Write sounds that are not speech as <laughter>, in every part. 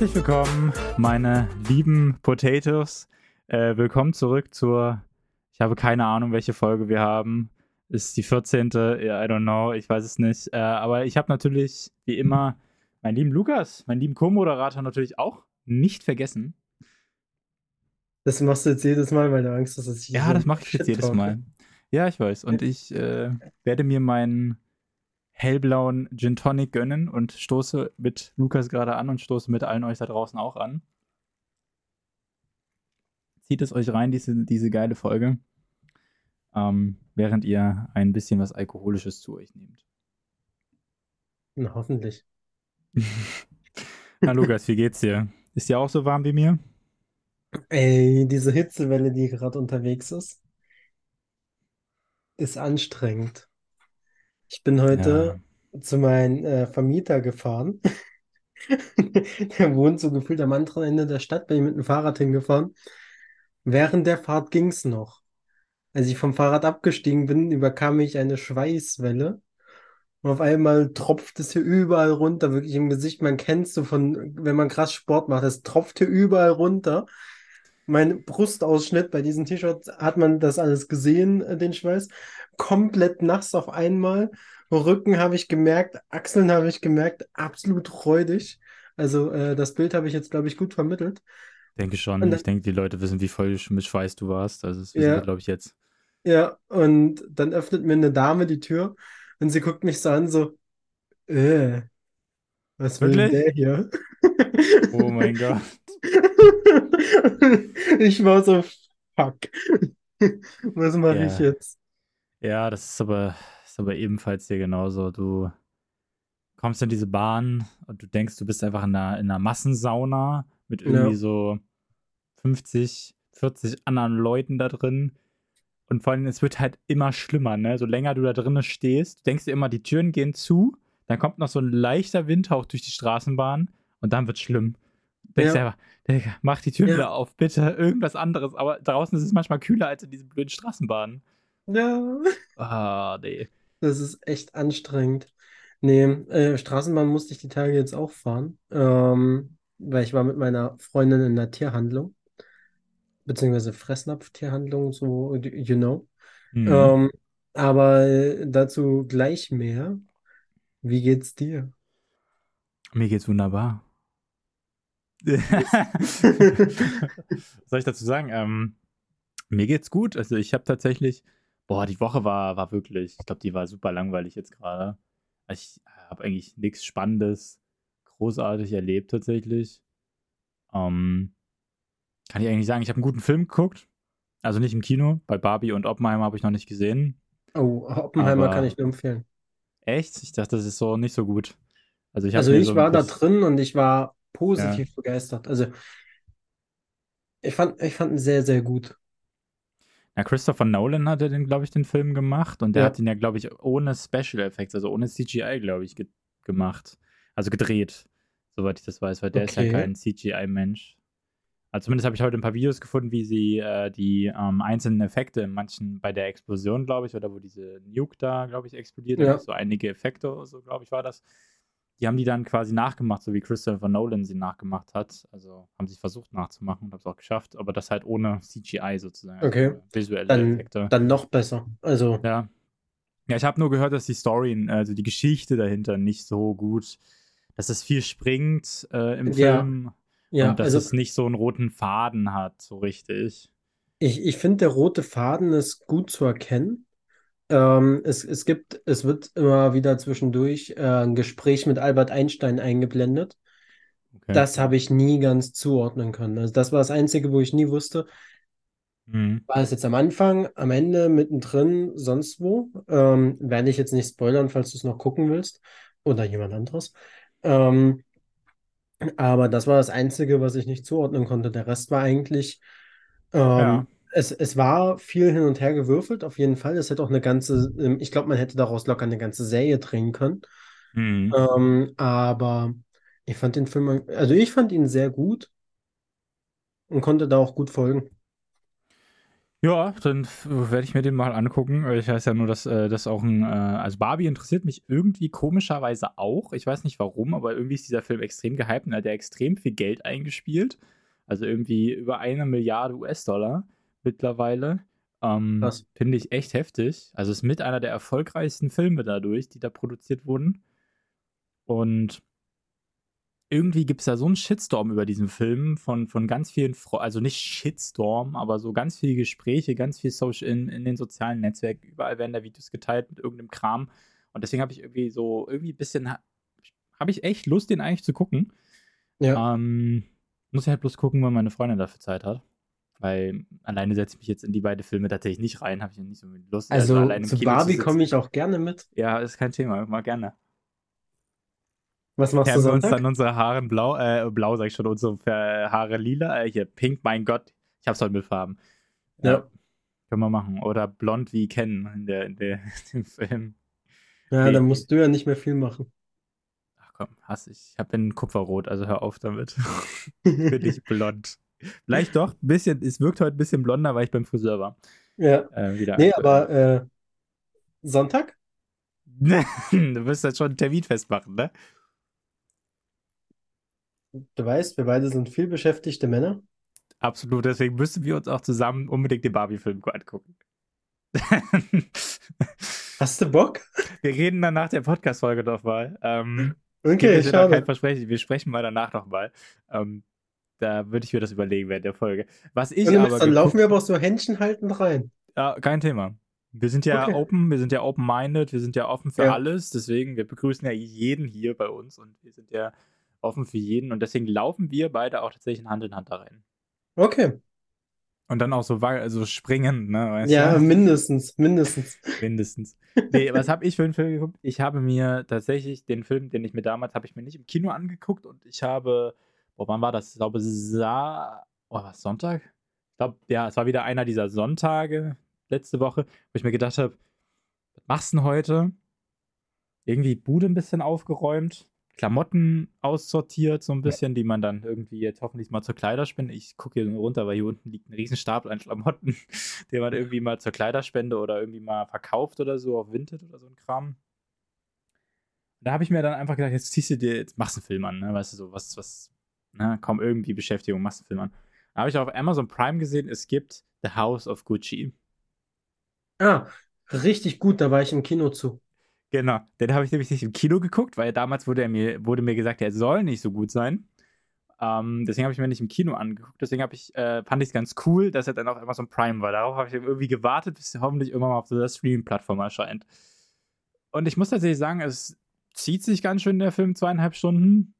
Herzlich willkommen, meine lieben Potatoes. Äh, willkommen zurück zur, ich habe keine Ahnung, welche Folge wir haben. Ist die 14. I don't know, ich weiß es nicht. Äh, aber ich habe natürlich, wie immer, meinen lieben Lukas, meinen lieben Co-Moderator natürlich auch nicht vergessen. Das machst du jetzt jedes Mal, weil du Angst hast, dass ich Ja, so das mache ich jetzt jedes. Mal. Ja, ich weiß. Und ich äh, werde mir meinen hellblauen Gin Tonic gönnen und stoße mit Lukas gerade an und stoße mit allen euch da draußen auch an. Zieht es euch rein, diese, diese geile Folge, ähm, während ihr ein bisschen was Alkoholisches zu euch nehmt. Na, hoffentlich. <laughs> Na, Lukas, wie geht's dir? Ist dir auch so warm wie mir? Ey, diese Hitzewelle, die gerade unterwegs ist, ist anstrengend. Ich bin heute zu meinem äh, Vermieter gefahren. <laughs> Der wohnt so gefühlt am anderen Ende der Stadt, bin ich mit dem Fahrrad hingefahren. Während der Fahrt ging's noch. Als ich vom Fahrrad abgestiegen bin, überkam mich eine Schweißwelle. Und auf einmal tropft es hier überall runter, wirklich im Gesicht. Man kennt so von, wenn man krass Sport macht, es tropft hier überall runter. Mein Brustausschnitt bei diesen T-Shirts hat man das alles gesehen, äh, den Schweiß. Komplett nass auf einmal. Rücken habe ich gemerkt, Achseln habe ich gemerkt, absolut räudig. Also äh, das Bild habe ich jetzt, glaube ich, gut vermittelt. Denke schon. Und ich dann- denke, die Leute wissen, wie voll mit Schweiß du warst. Also, das wissen Ja. wir, glaube ich, jetzt. Ja, und dann öffnet mir eine Dame die Tür und sie guckt mich so an, so, äh, was will denn der hier? Oh mein Gott. <laughs> Ich war so, fuck. Was mache Ja. ich jetzt? Ja, das ist aber, ist aber ebenfalls hier genauso. Du kommst in diese Bahn und du denkst, du bist einfach in einer, in einer Massensauna mit irgendwie Ja. so 50, 40 anderen Leuten da drin. Und vor allem, es wird halt immer schlimmer, ne? So länger du da drinnen stehst, du denkst dir immer, die Türen gehen zu, dann kommt noch so ein leichter Windhauch durch die Straßenbahn und dann wird schlimm. Du denkst Ja. Digga, mach die Türen Ja. wieder auf, bitte, <laughs> irgendwas anderes. Aber draußen ist es manchmal kühler als in diesen blöden Straßenbahnen. Ja, Ah, nee. das ist echt anstrengend. Nee, äh, Straßenbahn musste ich die Tage jetzt auch fahren, ähm, weil ich war mit meiner Freundin in der Tierhandlung, beziehungsweise Fressnapf-Tierhandlung, so, you know. Mhm. Ähm, aber äh, dazu gleich mehr. Wie geht's dir? Mir geht's wunderbar. <laughs> <laughs> Was soll ich dazu sagen? Ähm, mir geht's gut. Also ich habe tatsächlich, boah, die Woche war, war wirklich, ich glaube, die war super langweilig jetzt gerade. Ich habe eigentlich nichts Spannendes, großartig erlebt tatsächlich. Ähm, kann ich eigentlich sagen, ich habe einen guten Film geguckt. Also nicht im Kino, bei Barbie und Oppenheimer habe ich noch nicht gesehen. Oh, Oppenheimer Aber- kann ich nur empfehlen. Echt? Ich dachte, das ist so nicht so gut. Also ich, Also ich so war da drin und ich war positiv begeistert. Also ich fand, ich fand ihn sehr, sehr gut. Ja, Christopher Nolan hatte den, glaube ich, den Film gemacht und der Ja. hat ihn ja, glaube ich, ohne Special Effects, also ohne CGI, glaube ich, ge gemacht. Also gedreht, soweit ich das weiß, weil der ist ja Okay. kein CGI-Mensch. Also zumindest habe ich heute ein paar Videos gefunden, wie sie äh, die ähm, einzelnen Effekte in manchen, bei der Explosion, glaube ich, oder wo diese Nuke da, glaube ich, explodiert Ja. so einige Effekte oder so, glaube ich, war das. Die haben die dann quasi nachgemacht, so wie Christopher Nolan sie nachgemacht hat. Also haben sie versucht nachzumachen und haben es auch geschafft, aber das halt ohne CGI sozusagen. Okay. also visuelle Dann, Effekte. dann noch besser. Also Ja. Ja, ich habe nur gehört, dass die Story, also die Geschichte dahinter nicht so gut, dass es viel springt äh, im Ja. Film ja, und dass also es nicht so einen roten Faden hat, so richtig. ich, ich finde, der rote Faden ist gut zu erkennen. Ähm, es, es gibt, es wird immer wieder zwischendurch äh, ein Gespräch mit Albert Einstein eingeblendet. Okay. Das habe ich nie ganz zuordnen können. Also das war das Einzige, wo ich nie wusste, Mhm. war es jetzt am Anfang, am Ende, mittendrin, sonst wo. Ähm, werde ich jetzt nicht spoilern, falls du es noch gucken willst. Oder jemand anderes. Ähm, aber das war das Einzige, was ich nicht zuordnen konnte. Der Rest war eigentlich, ähm, Ja. Es, es war viel hin und her gewürfelt, auf jeden Fall. Es hätte auch eine ganze, ähm, ich glaube, man hätte daraus locker eine ganze Serie drehen können. Mhm. Ähm, aber ich fand den Film, also ich fand ihn sehr gut und konnte da auch gut folgen. Ja, dann werde ich mir den mal angucken. Ich weiß ja nur, dass äh, das auch ein. Äh, also Barbie interessiert mich irgendwie komischerweise auch. Ich weiß nicht warum, aber irgendwie ist dieser Film extrem gehypt und hat ja extrem viel Geld eingespielt. Also irgendwie über eine Milliarde US-Dollar mittlerweile. Ähm, Finde ich echt heftig. Also ist mit einer der erfolgreichsten Filme dadurch, die da produziert wurden. Und irgendwie gibt es da so einen Shitstorm über diesen Film von, von ganz vielen, Fro also nicht Shitstorm, aber so ganz viele Gespräche, ganz viel Social in, in den sozialen Netzwerken, überall werden da Videos geteilt mit irgendeinem Kram. Und deswegen habe ich irgendwie so, irgendwie ein bisschen, habe ich echt Lust, den eigentlich zu gucken. Ja. Ähm, muss ich halt bloß gucken, wann meine Freundin dafür Zeit hat. Weil alleine setze ich mich jetzt in die beiden Filme tatsächlich nicht rein, habe ich nicht so Lust. Also, also zu Barbie komme ich auch gerne mit. Ja, ist kein Thema, mal gerne. Was machst Färben du Sonntag? uns dann unsere Haare blau, äh, blau sag ich schon, unsere Haare lila, äh, hier pink, mein Gott, ich hab's heute mit Farben. Ja. ja. Können wir machen. Oder blond wie Ken in, der, in, der, <laughs> in dem Film. Ja, nee. dann musst du ja nicht mehr viel machen. Ach komm, hass ich. Ich den Kupferrot, also hör auf damit. <laughs> Bin ich blond. Vielleicht doch, ein bisschen, es wirkt heute ein bisschen blonder, weil ich beim Friseur war. Ja. Äh, wieder nee, aber äh, Sonntag? <laughs> du wirst jetzt schon einen Termin festmachen, ne? Du weißt, wir beide sind viel beschäftigte Männer. Absolut, deswegen müssen wir uns auch zusammen unbedingt den Barbie-Film angucken. <laughs> Hast du Bock? Wir reden dann nach der Podcast-Folge nochmal. Ähm, okay, ich kein Versprechen. Wir sprechen mal danach nochmal. Ähm, da würde ich mir das überlegen während der Folge. Was ich aber dann laufen wir aber auch so Händchen haltend rein. Ja, kein Thema. Wir sind ja okay. open, wir sind ja open-minded, wir sind ja offen für ja. alles. Deswegen, wir begrüßen ja jeden hier bei uns und wir sind ja offen für jeden und deswegen laufen wir beide auch tatsächlich Hand in Hand da rein. Okay. Und dann auch so also springen, ne? Ja, du? mindestens, mindestens. Mindestens. <laughs> Nee, was habe ich für einen Film geguckt? Ich habe mir tatsächlich den Film, den ich mir damals, habe ich mir nicht im Kino angeguckt und ich habe, boah, wann war das? Ich glaube, Sa oh, was, Sonntag? Ich glaube, ja, es war wieder einer dieser Sonntage letzte Woche, wo ich mir gedacht habe, was machst du denn heute? Irgendwie Bude ein bisschen aufgeräumt, Klamotten aussortiert, so ein bisschen, die man dann irgendwie jetzt hoffentlich mal zur Kleiderspende. Ich gucke hier runter, weil hier unten liegt ein Riesenstapel an Klamotten, <laughs> den man irgendwie mal zur Kleiderspende oder irgendwie mal verkauft oder so auf Vinted oder so ein Kram. Da habe ich mir dann einfach gedacht, jetzt ziehst du dir, jetzt machst du einen Film an, ne? Weißt du, so was, was, ne, kaum irgendwie Beschäftigung, machst einen Film an. Da habe ich auf Amazon Prime gesehen, es gibt The House of Gucci. Ah, richtig gut, da war ich im Kino zu. Genau, den habe ich nämlich nicht im Kino geguckt, weil damals wurde, er mir, wurde mir gesagt, er soll nicht so gut sein. Ähm, deswegen habe ich mir nicht im Kino angeguckt. Deswegen ich, äh, fand ich es ganz cool, dass er dann auf Amazon Prime war. Darauf habe ich irgendwie gewartet, bis er hoffentlich irgendwann mal auf der Streaming-Plattform erscheint. Und ich muss tatsächlich sagen, es zieht sich ganz schön der Film zweieinhalb Stunden.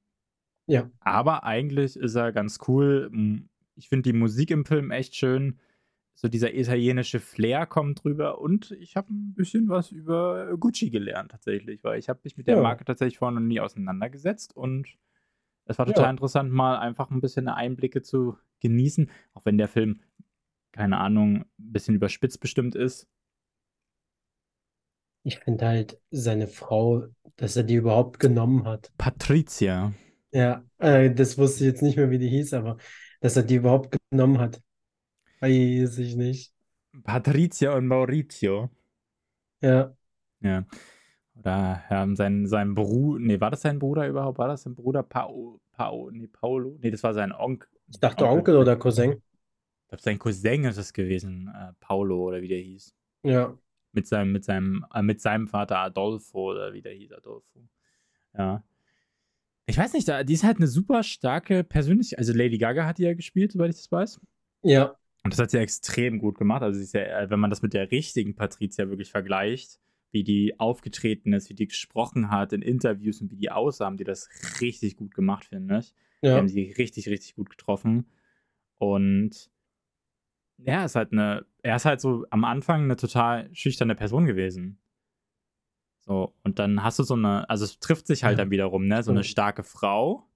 Ja. Aber eigentlich ist er ganz cool. Ich finde die Musik im Film echt schön so dieser italienische Flair kommt drüber und ich habe ein bisschen was über Gucci gelernt tatsächlich, weil ich habe mich mit der ja. Marke tatsächlich vorher noch nie auseinandergesetzt und es war total ja. interessant, mal einfach ein bisschen Einblicke zu genießen, auch wenn der Film, keine Ahnung, ein bisschen überspitzt bestimmt ist. Ich finde halt seine Frau, dass er die überhaupt genommen hat. Patricia. Ja, äh, das wusste ich jetzt nicht mehr, wie die hieß, aber dass er die überhaupt genommen hat. Weiß ich nicht. Patricia und Maurizio. Ja. Ja. Oder ja, sein, sein Bruder, nee, war das sein Bruder überhaupt? War das sein Bruder Pao, Pao, nee, Paolo? Nee, das war sein Onkel. Ich dachte Onkel, Onkel oder Cousin. Ich glaube, sein Cousin ist es gewesen, äh, Paolo oder wie der hieß. Ja. Mit seinem, mit seinem, äh, mit seinem Vater Adolfo oder wie der hieß, Adolfo. Ja. Ich weiß nicht, die ist halt eine super starke Persönlichkeit. Also Lady Gaga hat die ja gespielt, soweit ich das weiß. Ja. Und das hat sie extrem gut gemacht. Also, ja, äh, wenn man das mit der richtigen Patricia wirklich vergleicht, wie die aufgetreten ist, wie die gesprochen hat in Interviews und wie die aussah, haben die das richtig gut gemacht, finde ich. Ja. Die haben sie richtig, richtig gut getroffen. Und ja, ist halt eine, er ist halt so am Anfang eine total schüchterne Person gewesen. So, und dann hast du so eine, also es trifft sich halt ja. dann wiederum, ne? So eine starke Frau,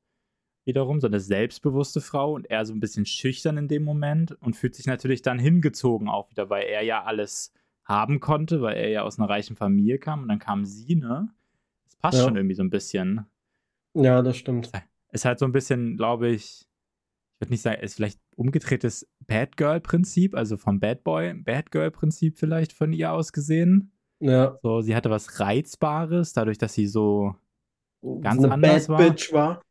wiederum, so eine selbstbewusste Frau und er so ein bisschen schüchtern in dem Moment und fühlt sich natürlich dann hingezogen auch wieder, weil er ja alles haben konnte, weil er ja aus einer reichen Familie kam und dann kam sie, ne? Das passt ja. schon irgendwie so ein bisschen. Ja, das stimmt. Ist halt so ein bisschen, glaube ich, ich würde nicht sagen, ist vielleicht umgedrehtes Bad Girl-Prinzip, also vom Bad Boy, Bad Girl-Prinzip vielleicht von ihr aus gesehen. Ja. So, sie hatte was Reizbares, dadurch, dass sie so ganz eine anders Bad war. Bitch war.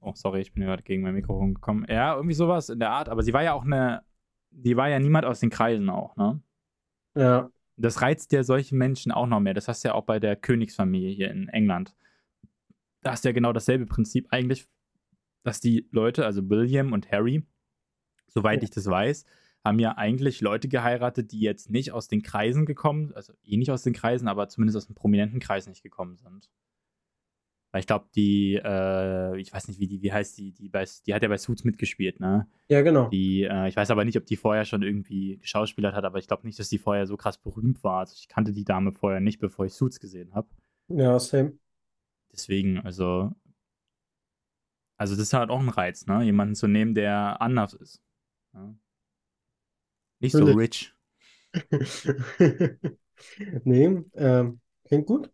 Oh, sorry, ich bin gerade gegen mein Mikrofon gekommen. Ja, irgendwie sowas in der Art. Aber sie war ja auch eine, die war ja niemand aus den Kreisen auch, ne? Ja. Das reizt ja solche Menschen auch noch mehr. Das hast du ja auch bei der Königsfamilie hier in England. Da hast du ja genau dasselbe Prinzip eigentlich, dass die Leute, also William und Harry, soweit Ja. ich das weiß, haben ja eigentlich Leute geheiratet, die jetzt nicht aus den Kreisen gekommen, also eh nicht aus den Kreisen, aber zumindest aus dem prominenten Kreis nicht gekommen sind. Weil ich glaube, die, äh, ich weiß nicht, wie die, wie heißt die, die bei, die hat ja bei Suits mitgespielt, ne? Ja, genau. Die, äh, ich weiß aber nicht, ob die vorher schon irgendwie geschauspielert hat, aber ich glaube nicht, dass die vorher so krass berühmt war. Also ich kannte die Dame vorher nicht, bevor ich Suits gesehen habe. Ja, same. Deswegen, also, also das ist halt auch ein Reiz, ne? Jemanden zu nehmen, der anders ist. Ja? Nicht so rich. <laughs> Nee, ähm, klingt gut.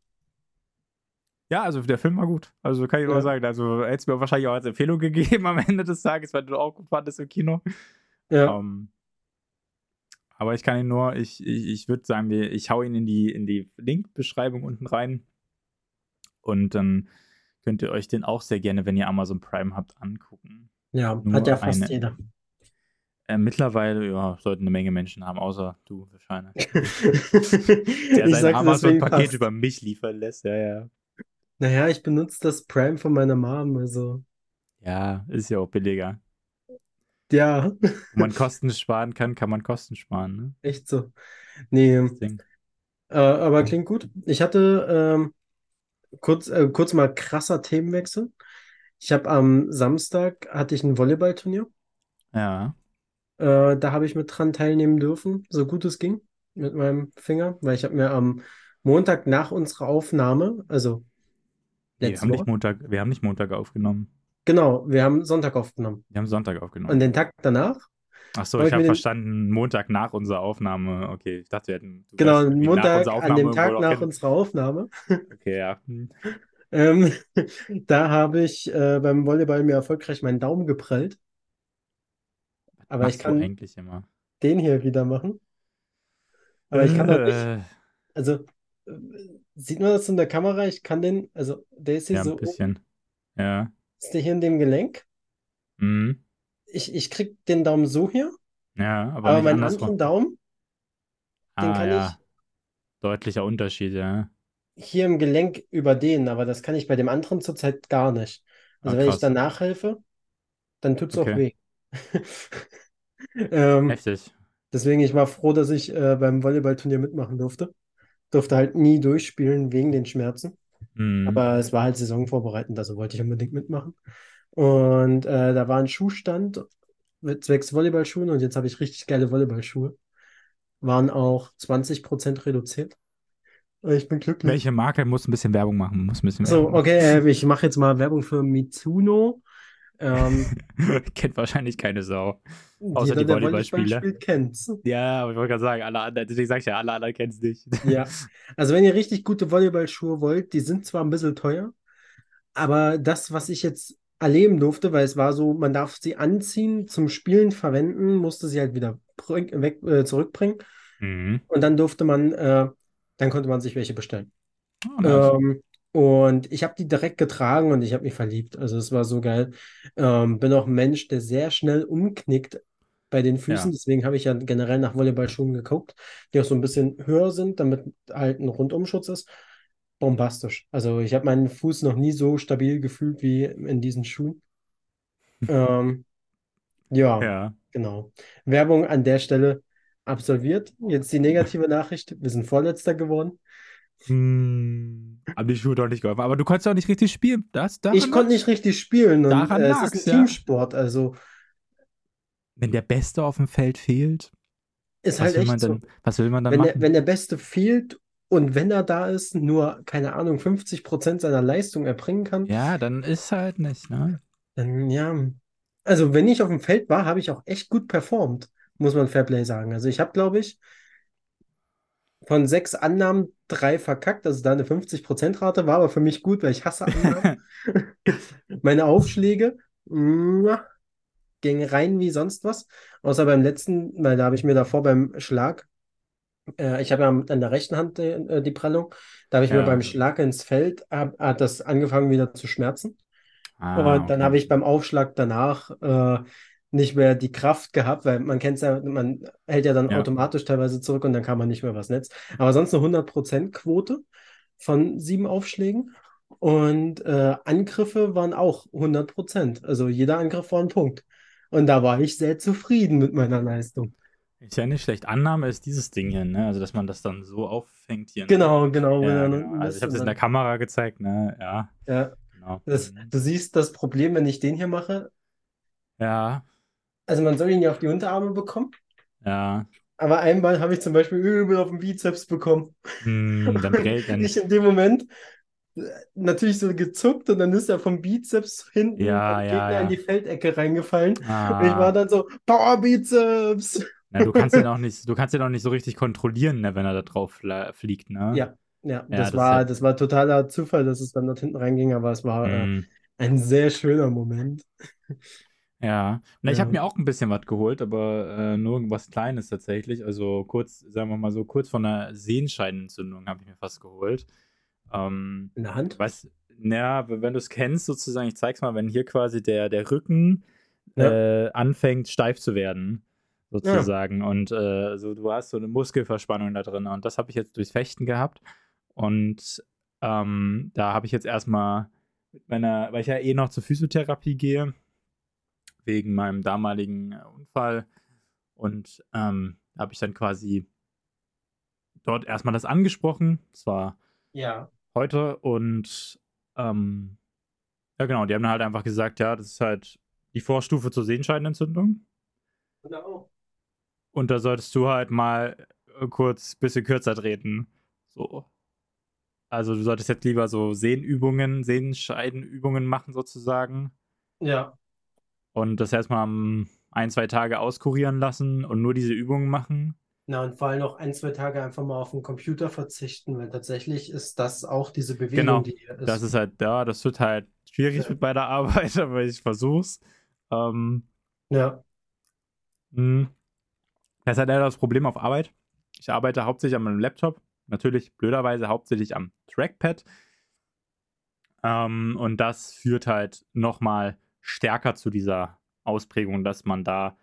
Ja, also der Film war gut. Also kann ich nur Ja. sagen. Also hätte es mir wahrscheinlich auch als Empfehlung gegeben am <laughs> Ende des Tages, weil du auch gut fandest im Kino. Ja. Ähm, aber ich kann ihn nur, ich, ich, ich würde sagen, wir- ich hau ihn in die, in die Link-Beschreibung unten rein. Und dann könnt ihr euch den auch sehr gerne, wenn ihr Amazon Prime habt, angucken. Ja, Nur hat ja fast eine- jeder. Äh, mittlerweile, ja, sollten eine Menge Menschen haben, außer du wahrscheinlich. <laughs> Der Ich sein Amazon-Paket über mich liefern lässt, ja, ja. Naja, ich benutze das Prime von meiner Mom, also Ja, ist ja auch billiger. ja, Wo man <laughs> Kosten sparen kann, kann man Kosten sparen, ne? echt so. Nee, Ding. äh, aber klingt gut. Ich hatte ähm, kurz, äh, kurz mal krasser Themenwechsel. Ich habe am Samstag hatte ich ein Volleyballturnier. Ja. Äh, da habe ich mit dran teilnehmen dürfen, so gut es ging, mit meinem Finger, weil ich habe mir am Montag nach unserer Aufnahme, also wir haben nicht Montag, wir haben nicht Montag aufgenommen. genau, wir haben Sonntag aufgenommen. Wir haben Sonntag Und aufgenommen. den Tag danach Ach so, habe ich habe den, verstanden, Montag nach unserer Aufnahme. Okay, ich dachte, wir hätten, genau, nach Montag an dem Tag nach hin. unserer Aufnahme, <laughs> Okay, ja. Hm. ähm, <laughs> da habe ich äh, beim Volleyball mir erfolgreich meinen Daumen geprellt. Aber ich Machst kann eigentlich immer. den hier wieder machen. Aber ich kann auch nicht, Äh, also äh, sieht man das in der Kamera? Ich kann den, also der ist hier ja, ein so oben, bisschen. Ja. ist der hier in dem Gelenk. Mhm. Ich, ich krieg den Daumen so hier, Ja, aber aber nicht meinen anderen Daumen, den Ah, kann ja. Deutlicher Unterschied, ja. ich hier im Gelenk überdehnen, aber das kann ich bei dem anderen zurzeit gar nicht. Also Ah, wenn ich dann nachhelfe, dann tut es auch Okay. weh. <laughs> Ähm, Heftig. deswegen, ich war froh, dass ich äh, beim Volleyballturnier mitmachen durfte. Durfte halt nie durchspielen wegen den Schmerzen. Mhm. Aber es war halt saisonvorbereitend, also wollte ich unbedingt mitmachen. Und äh, da war ein Schuhstand mit zwecks Volleyballschuhen und jetzt habe ich richtig geile Volleyballschuhe. Waren auch 20% reduziert. Und Ich bin glücklich. Welche Marke muss ein bisschen Werbung machen? Muss ein bisschen So, Werbung machen. okay, äh, ich mache jetzt mal Werbung für Mitsuno. Ähm, <laughs> Kennt wahrscheinlich keine Sau. Außer jeder, die Volleyball Volleyballspieler. kennt's. Ja, aber ich wollte gerade sagen, alle anderen, deswegen sag ich ja, alle anderen kennen es nicht. <laughs> Ja, also wenn ihr richtig gute Volleyballschuhe wollt, die sind zwar ein bisschen teuer, aber das, was ich jetzt erleben durfte, weil es war so, man darf sie anziehen, zum Spielen verwenden, musste sie halt wieder weg, äh, zurückbringen Mhm. und dann durfte man, äh, dann konnte man sich welche bestellen. Oh, nice. Ähm, und ich habe die direkt getragen und ich habe mich verliebt. Also es war so geil. Ähm, bin auch ein Mensch, der sehr schnell umknickt bei den Füßen. Ja. Deswegen habe ich ja generell nach Volleyballschuhen geguckt, die auch so ein bisschen höher sind, damit halt ein Rundumschutz ist. Bombastisch. Also ich habe meinen Fuß noch nie so stabil gefühlt wie in diesen Schuhen. Ähm, ja, <laughs> Ja. genau. Werbung an der Stelle absolviert. Jetzt die negative Nachricht. Wir sind Vorletzter geworden. Hm. Haben die Schuhe doch nicht geholfen. Aber du konntest auch nicht richtig spielen. Das, Ich konnte nicht richtig spielen und Daran äh, es ist ein ja. Teamsport, also Wenn der Beste auf dem Feld fehlt, ist was halt will echt man so. denn, was will man dann Wenn der, machen? wenn der Beste fehlt und wenn er da ist, nur, keine Ahnung, 50% seiner Leistung erbringen kann, Ja, dann ist halt nicht, ne? dann ja. Also wenn ich auf dem Feld war, habe ich auch echt gut performt, muss man Fairplay sagen. Also ich habe, glaube ich, von sechs Annahmen drei verkackt, also da eine 50%-Rate war aber für mich gut, weil ich hasse Annahmen. <laughs> Meine Aufschläge, mm, ging rein wie sonst was. Außer beim letzten, weil da habe ich mir davor beim Schlag, äh, ich habe ja an der rechten Hand äh, die Prellung, da habe ich mir Ja. beim Schlag ins Feld, hab, hat das angefangen wieder zu schmerzen. Ah, Und dann okay. habe ich beim Aufschlag danach äh, nicht mehr die Kraft gehabt, weil man kennt es ja, man hält ja dann Ja. automatisch teilweise zurück und dann kann man nicht mehr übers Netz. Aber sonst eine 100% Quote von sieben Aufschlägen. Und äh, Angriffe waren auch 100%. Also jeder Angriff war ein Punkt. Und da war ich sehr zufrieden mit meiner Leistung. Ist ja nicht schlecht. Annahme ist dieses Ding hier, ne? Also, dass man das dann so auffängt hier. Ne? Genau, genau. Ja, genau. Also, ich habe das in der Kamera gezeigt, ne? Ja, ja, genau. das, Mhm. du siehst das Problem, wenn ich den hier mache. Ja, Also man soll ihn ja auf die Unterarme bekommen. ja. Aber einmal habe ich zum Beispiel übel auf den Bizeps bekommen. Hm, dann prellt dann. Ich in dem Moment äh, natürlich so gezuckt und dann ist er vom Bizeps hinten Ja, ja, Gegner ja. in die Feldecke reingefallen. Und ich Ah. war dann so, Power Bizeps! Na, du kannst den <laughs> auch nicht, du kannst den auch nicht so richtig kontrollieren, ne, wenn er da drauf fliegt, ne? Ja, ja, Ja, das das war, ja- das war totaler Zufall, dass es dann dort hinten reinging, aber es war äh, Hm, ein sehr schöner Moment. Ja. Na, ich Ja. habe mir auch ein bisschen was geholt, aber äh, nur was Kleines tatsächlich. Also kurz, sagen wir mal so, kurz von einer Sehenscheidenentzündung habe ich mir fast geholt. Ähm, In der Hand? Weißt, na, wenn du es kennst, sozusagen, ich zeig's mal, wenn hier quasi der, der Rücken Ja. äh, anfängt steif zu werden, sozusagen. Und äh, so, du hast so eine Muskelverspannung da drin. Und das habe ich jetzt durchs Fechten gehabt. Und ähm, da habe ich jetzt erstmal mit meiner, weil ich ja eh noch zur Physiotherapie gehe, wegen meinem damaligen äh, Unfall. Und ähm, habe ich dann quasi dort erstmal das angesprochen. Das war Ja. heute und ähm, ja genau, die haben dann halt einfach gesagt, ja, das ist halt die Vorstufe zur Sehenscheidenentzündung Genau. und da solltest du halt mal äh, kurz ein bisschen kürzer treten. So. Also du solltest jetzt lieber so Sehnübungen, Sehenscheidenübungen machen sozusagen Ja. Und das erstmal ein, zwei Tage auskurieren lassen und nur diese Übungen machen. Na, und vor allem noch ein, zwei Tage einfach mal auf den Computer verzichten, weil tatsächlich ist das auch diese Bewegung, Genau. die hier ist. Das ist halt, ja, das wird halt schwierig Ja. mit bei der <laughs> Arbeit, aber ich versuch's. Ähm, Ja. Mhm. Das ist halt leider das Problem auf Arbeit. Ich arbeite hauptsächlich an meinem Laptop. Natürlich, blöderweise, hauptsächlich am Trackpad. Ähm, und das führt halt nochmal stärker zu dieser Ausprägung, dass man da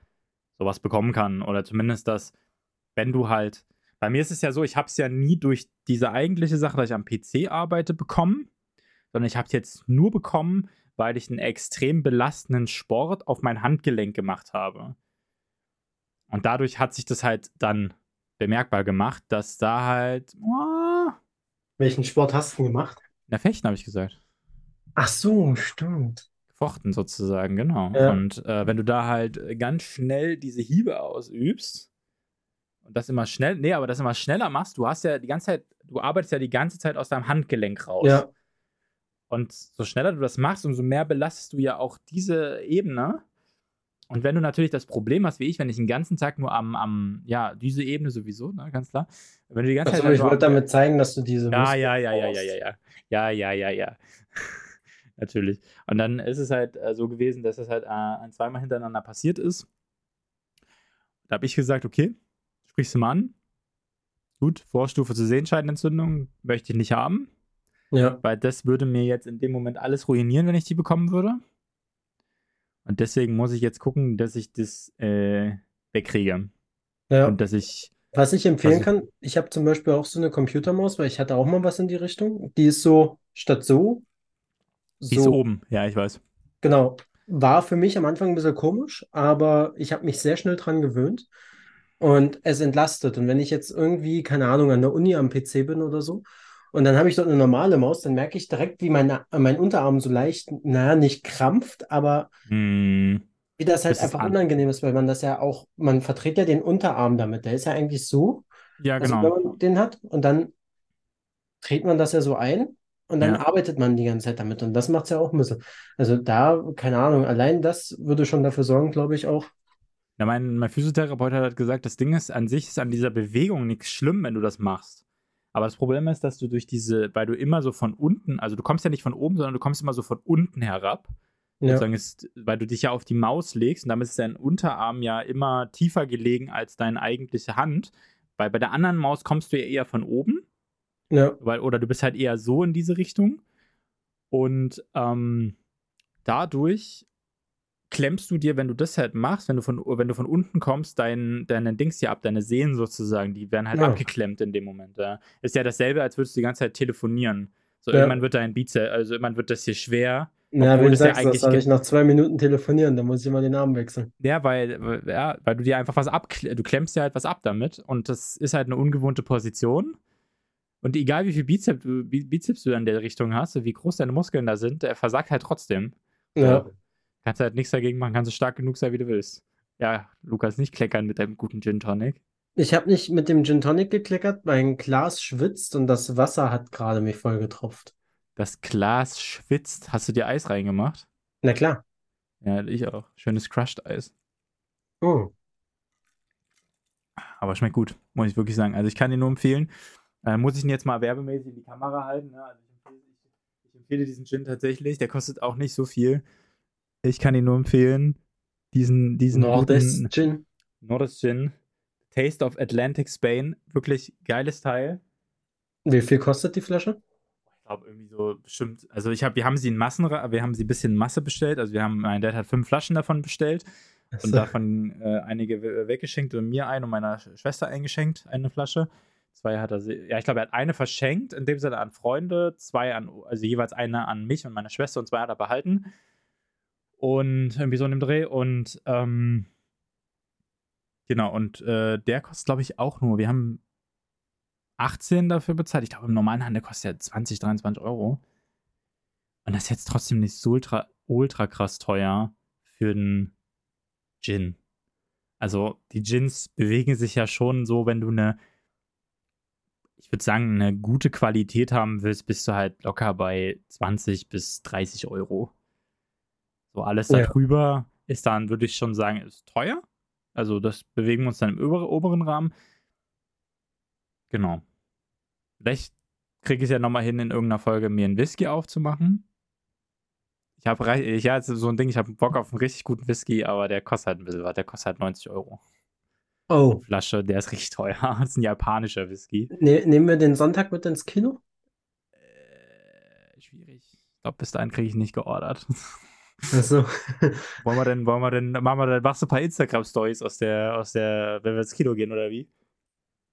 sowas bekommen kann. Oder zumindest, dass, wenn du halt. Bei mir ist es ja so, ich habe es ja nie durch diese eigentliche Sache, dass ich am PC arbeite, bekommen, sondern ich habe es jetzt nur bekommen, weil ich einen extrem belastenden Sport auf mein Handgelenk gemacht habe. Und dadurch hat sich das halt dann bemerkbar gemacht, dass da halt. Oh, Welchen Sport hast du gemacht? na, Fechten habe ich gesagt. Ach so, stimmt. Gefochten sozusagen, genau. Ja. Und äh, wenn du da halt ganz schnell diese Hiebe ausübst und das immer schnell, nee, aber das immer schneller machst, du hast ja die ganze Zeit, du arbeitest ja die ganze Zeit aus deinem Handgelenk raus. Ja, Und so schneller du das machst, umso mehr belastest du ja auch diese Ebene. Und wenn du natürlich das Problem hast, wie ich, wenn ich den ganzen Tag nur am, am ja, diese Ebene sowieso, ne, ganz klar. Wenn du die ganze also Zeit ich wollte am- damit zeigen, dass du diese ja, ja, ja, ja, ja, ja, ja. Ja, ja, ja, ja. Natürlich. Und dann ist es halt äh, so gewesen, dass es halt äh, ein zweimal hintereinander passiert ist. Da habe ich gesagt, okay, sprichst du mal an. Gut, Vorstufe zur Sehenscheidenentzündung möchte ich nicht haben, Ja, weil das würde mir jetzt in dem Moment alles ruinieren, wenn ich die bekommen würde. Und deswegen muss ich jetzt gucken, dass ich das äh, wegkriege. ja. Und dass ich. Was ich empfehlen Also- kann, ich habe zum Beispiel auch so eine Computermaus, weil ich hatte auch mal was in die Richtung. Die ist so, statt so, Die ist so, oben, ja, ich weiß. genau. War für mich am Anfang ein bisschen komisch, aber ich habe mich sehr schnell dran gewöhnt und es entlastet. Und wenn ich jetzt irgendwie, keine Ahnung, an der Uni am PC bin oder so, und dann habe ich dort eine normale Maus, dann merke ich direkt, wie meine, mein Unterarm so leicht, naja, nicht krampft, aber Hm, wie das halt Das einfach an- unangenehm ist, weil man das ja auch, man verdreht ja den Unterarm damit. Der ist ja eigentlich so. ja, Also genau. wenn man den hat und dann dreht man das ja so ein und dann Ja. arbeitet man die ganze Zeit damit und das macht es ja auch ein bisschen. Also da, keine Ahnung, allein das würde schon dafür sorgen, glaube ich auch. Na, mein, mein Physiotherapeut hat halt gesagt, das Ding ist, an sich ist an dieser Bewegung nichts schlimm, wenn du das machst. Aber das Problem ist, dass du durch diese, weil du immer so von unten, also du kommst ja nicht von oben, sondern du kommst immer so von unten herab. Ja. Ist, weil du dich ja auf die Maus legst und damit ist dein Unterarm ja immer tiefer gelegen als deine eigentliche Hand. Weil bei der anderen Maus kommst du ja eher von oben. Ja. Weil, oder du bist halt eher so in diese Richtung. Und ähm, dadurch klemmst du dir, wenn du das halt machst, wenn du von, wenn du von unten kommst, dein, deine Dings hier ab, deine Sehnen sozusagen, die werden halt ja. abgeklemmt in dem Moment. Ja. Ist ja dasselbe, als würdest du die ganze Zeit telefonieren. So, ja. irgendwann wird dein Bizeps, also irgendwann wird das hier schwer. Ja, wenn du sagst ja eigentlich das, soll ich nach zwei Minuten telefonieren, dann muss ich mal den Namen wechseln. Ja, weil, ja, weil du dir einfach was ab, du klemmst dir halt was ab damit und das ist halt eine ungewohnte Position. Und egal wie viel Bizeps du, Bizeps du in der Richtung hast, wie groß deine Muskeln da sind, der versagt halt trotzdem. Ja. Kannst halt nichts dagegen machen, kannst du stark genug sein, wie du willst. Ja, Lukas, nicht kleckern mit deinem guten Gin Tonic. Ich habe nicht mit dem Gin Tonic gekleckert, mein Glas schwitzt und das Wasser hat gerade mich voll getropft. Das Glas schwitzt. Hast du dir Eis reingemacht? Na klar. Ja, ich auch. Schönes Crushed Eis. Oh. Aber schmeckt gut, muss ich wirklich sagen. Also ich kann dir nur empfehlen. Äh, muss ich ihn jetzt mal werbemäßig in die Kamera halten. Ne? Also ich, empfehle, ich, ich empfehle diesen Gin tatsächlich. Der kostet auch nicht so viel. Ich kann ihn nur empfehlen. Diesen, diesen Nordest Gin. Nordest Gin. Taste of Atlantic Spain. Wirklich geiles Teil. Wie viel kostet die Flasche? Ich glaube irgendwie so bestimmt. Also ich habe, wir haben sie in Massen, wir haben sie ein bisschen in Masse bestellt. Also wir haben, mein Dad hat fünf Flaschen davon bestellt so. und davon äh, einige weggeschenkt und mir eine und meiner Schwester eingeschenkt, eine Flasche. Zwei hat er, ja, ich glaube, er hat eine verschenkt, in dem Sinne an Freunde, zwei an, also jeweils eine an mich und meine Schwester und zwei hat er behalten. Und irgendwie so in dem Dreh. Und ähm, genau, und äh, der kostet, glaube ich, auch nur. Wir haben 18 dafür bezahlt. Ich glaube, im normalen Handel kostet er 20, 23 Euro. Und das ist jetzt trotzdem nicht so ultra, ultra krass teuer für den Gin. Also, die Gins bewegen sich ja schon so, wenn du eine, ich würde sagen, eine gute Qualität haben willst, bist du halt locker bei 20 bis 30 Euro. So alles ja. darüber ist dann, würde ich schon sagen, ist teuer. Also das bewegen wir uns dann im oberen Rahmen. Genau. Vielleicht kriege ich es ja nochmal hin, in irgendeiner Folge mir einen Whisky aufzumachen. Ich habe ich ja, so ein Ding, ich habe Bock auf einen richtig guten Whisky, aber der kostet halt ein bisschen was. Der kostet halt 90 Euro. Oh. Flasche, der ist richtig teuer. <laughs> Das ist ein japanischer Whisky. Ne, nehmen wir den Sonntag mit ins Kino? Äh, schwierig. Ich glaube, bis dahin kriege ich nicht geordert. Achso. <laughs> wollen wir denn, wollen wir denn, machen wir dann, machst du ein paar Instagram-Stories aus der, aus der, wenn wir ins Kino gehen, oder wie?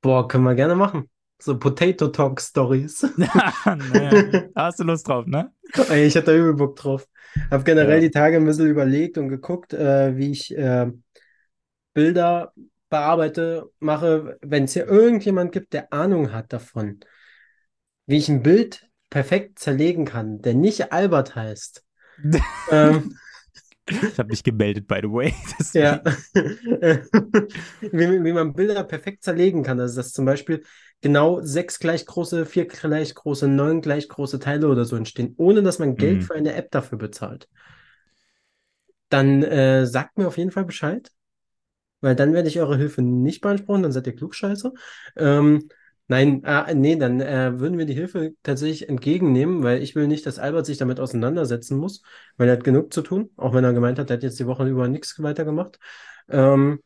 Boah, können wir gerne machen. So Potato Talk Stories. naja, <laughs> hast du Lust drauf, ne? Ich hatte da übel Bock drauf. Hab generell ja. die Tage ein bisschen überlegt und geguckt, äh, wie ich äh, Bilder bearbeite, mache, wenn es hier irgendjemand gibt, der Ahnung hat davon, wie ich ein Bild perfekt zerlegen kann, der nicht Albert heißt <laughs> ähm, ich habe mich gemeldet, by the way. <laughs> ja. <laughs> wie, wie, man Bilder perfekt zerlegen kann. Also, dass zum Beispiel genau sechs gleich große, vier gleich große, neun gleich große Teile oder so entstehen, ohne dass man Geld mhm. für eine App dafür bezahlt. Dann äh, sagt mir auf jeden Fall Bescheid, weil dann werde ich eure Hilfe nicht beanspruchen, dann seid ihr Klugscheißer. Ähm, Nein, ah, nee, dann äh, würden wir die Hilfe tatsächlich entgegennehmen, weil ich will nicht, dass Albert sich damit auseinandersetzen muss, weil er hat genug zu tun, auch wenn er gemeint hat, er hat jetzt die Woche über nichts weiter gemacht. Ähm,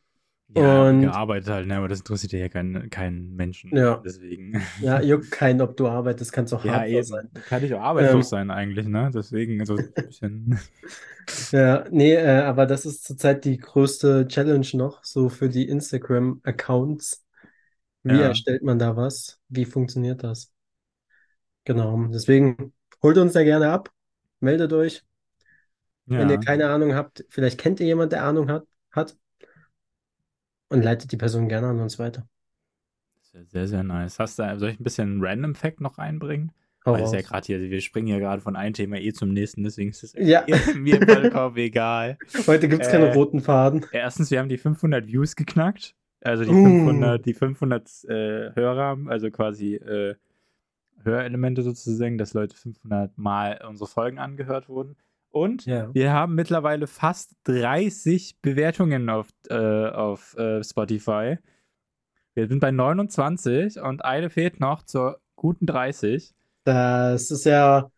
ja, und gearbeitet halt, ne, aber das interessiert ja keinen kein Menschen. Ja. Deswegen. Ja, <laughs> juckt keinen, ob du arbeitest, kannst auch ja, eben. sein. Kann ich auch arbeitslos ähm, sein eigentlich, ne? Deswegen, so ein bisschen. <laughs> ja, nee, äh, aber das ist zurzeit die größte Challenge noch, so für die Instagram-Accounts wie ja. erstellt man da was? Wie funktioniert das? Genau. Deswegen holt uns da gerne ab, meldet euch. Ja. Wenn ihr keine Ahnung habt, vielleicht kennt ihr jemanden, der Ahnung hat, hat und leitet die Person gerne an uns weiter. Sehr, sehr, sehr nice. Hast du, soll ich ein bisschen Random Fact noch einbringen? Hau Weil es ja gerade hier, wir springen ja gerade von einem Thema eh zum nächsten, deswegen ist es <laughs> ja. mir vollkommen egal. <laughs> Heute gibt es äh, keine roten Faden. Erstens, wir haben die 500 Views geknackt. Also die 500, uh. die 500 äh, Hörer, also quasi äh, Hörelemente sozusagen, dass Leute 500 Mal unsere Folgen angehört wurden. Und ja. wir haben mittlerweile fast 30 Bewertungen auf, äh, auf äh, Spotify. Wir sind bei 29 und eine fehlt noch zur guten 30. Das ist ja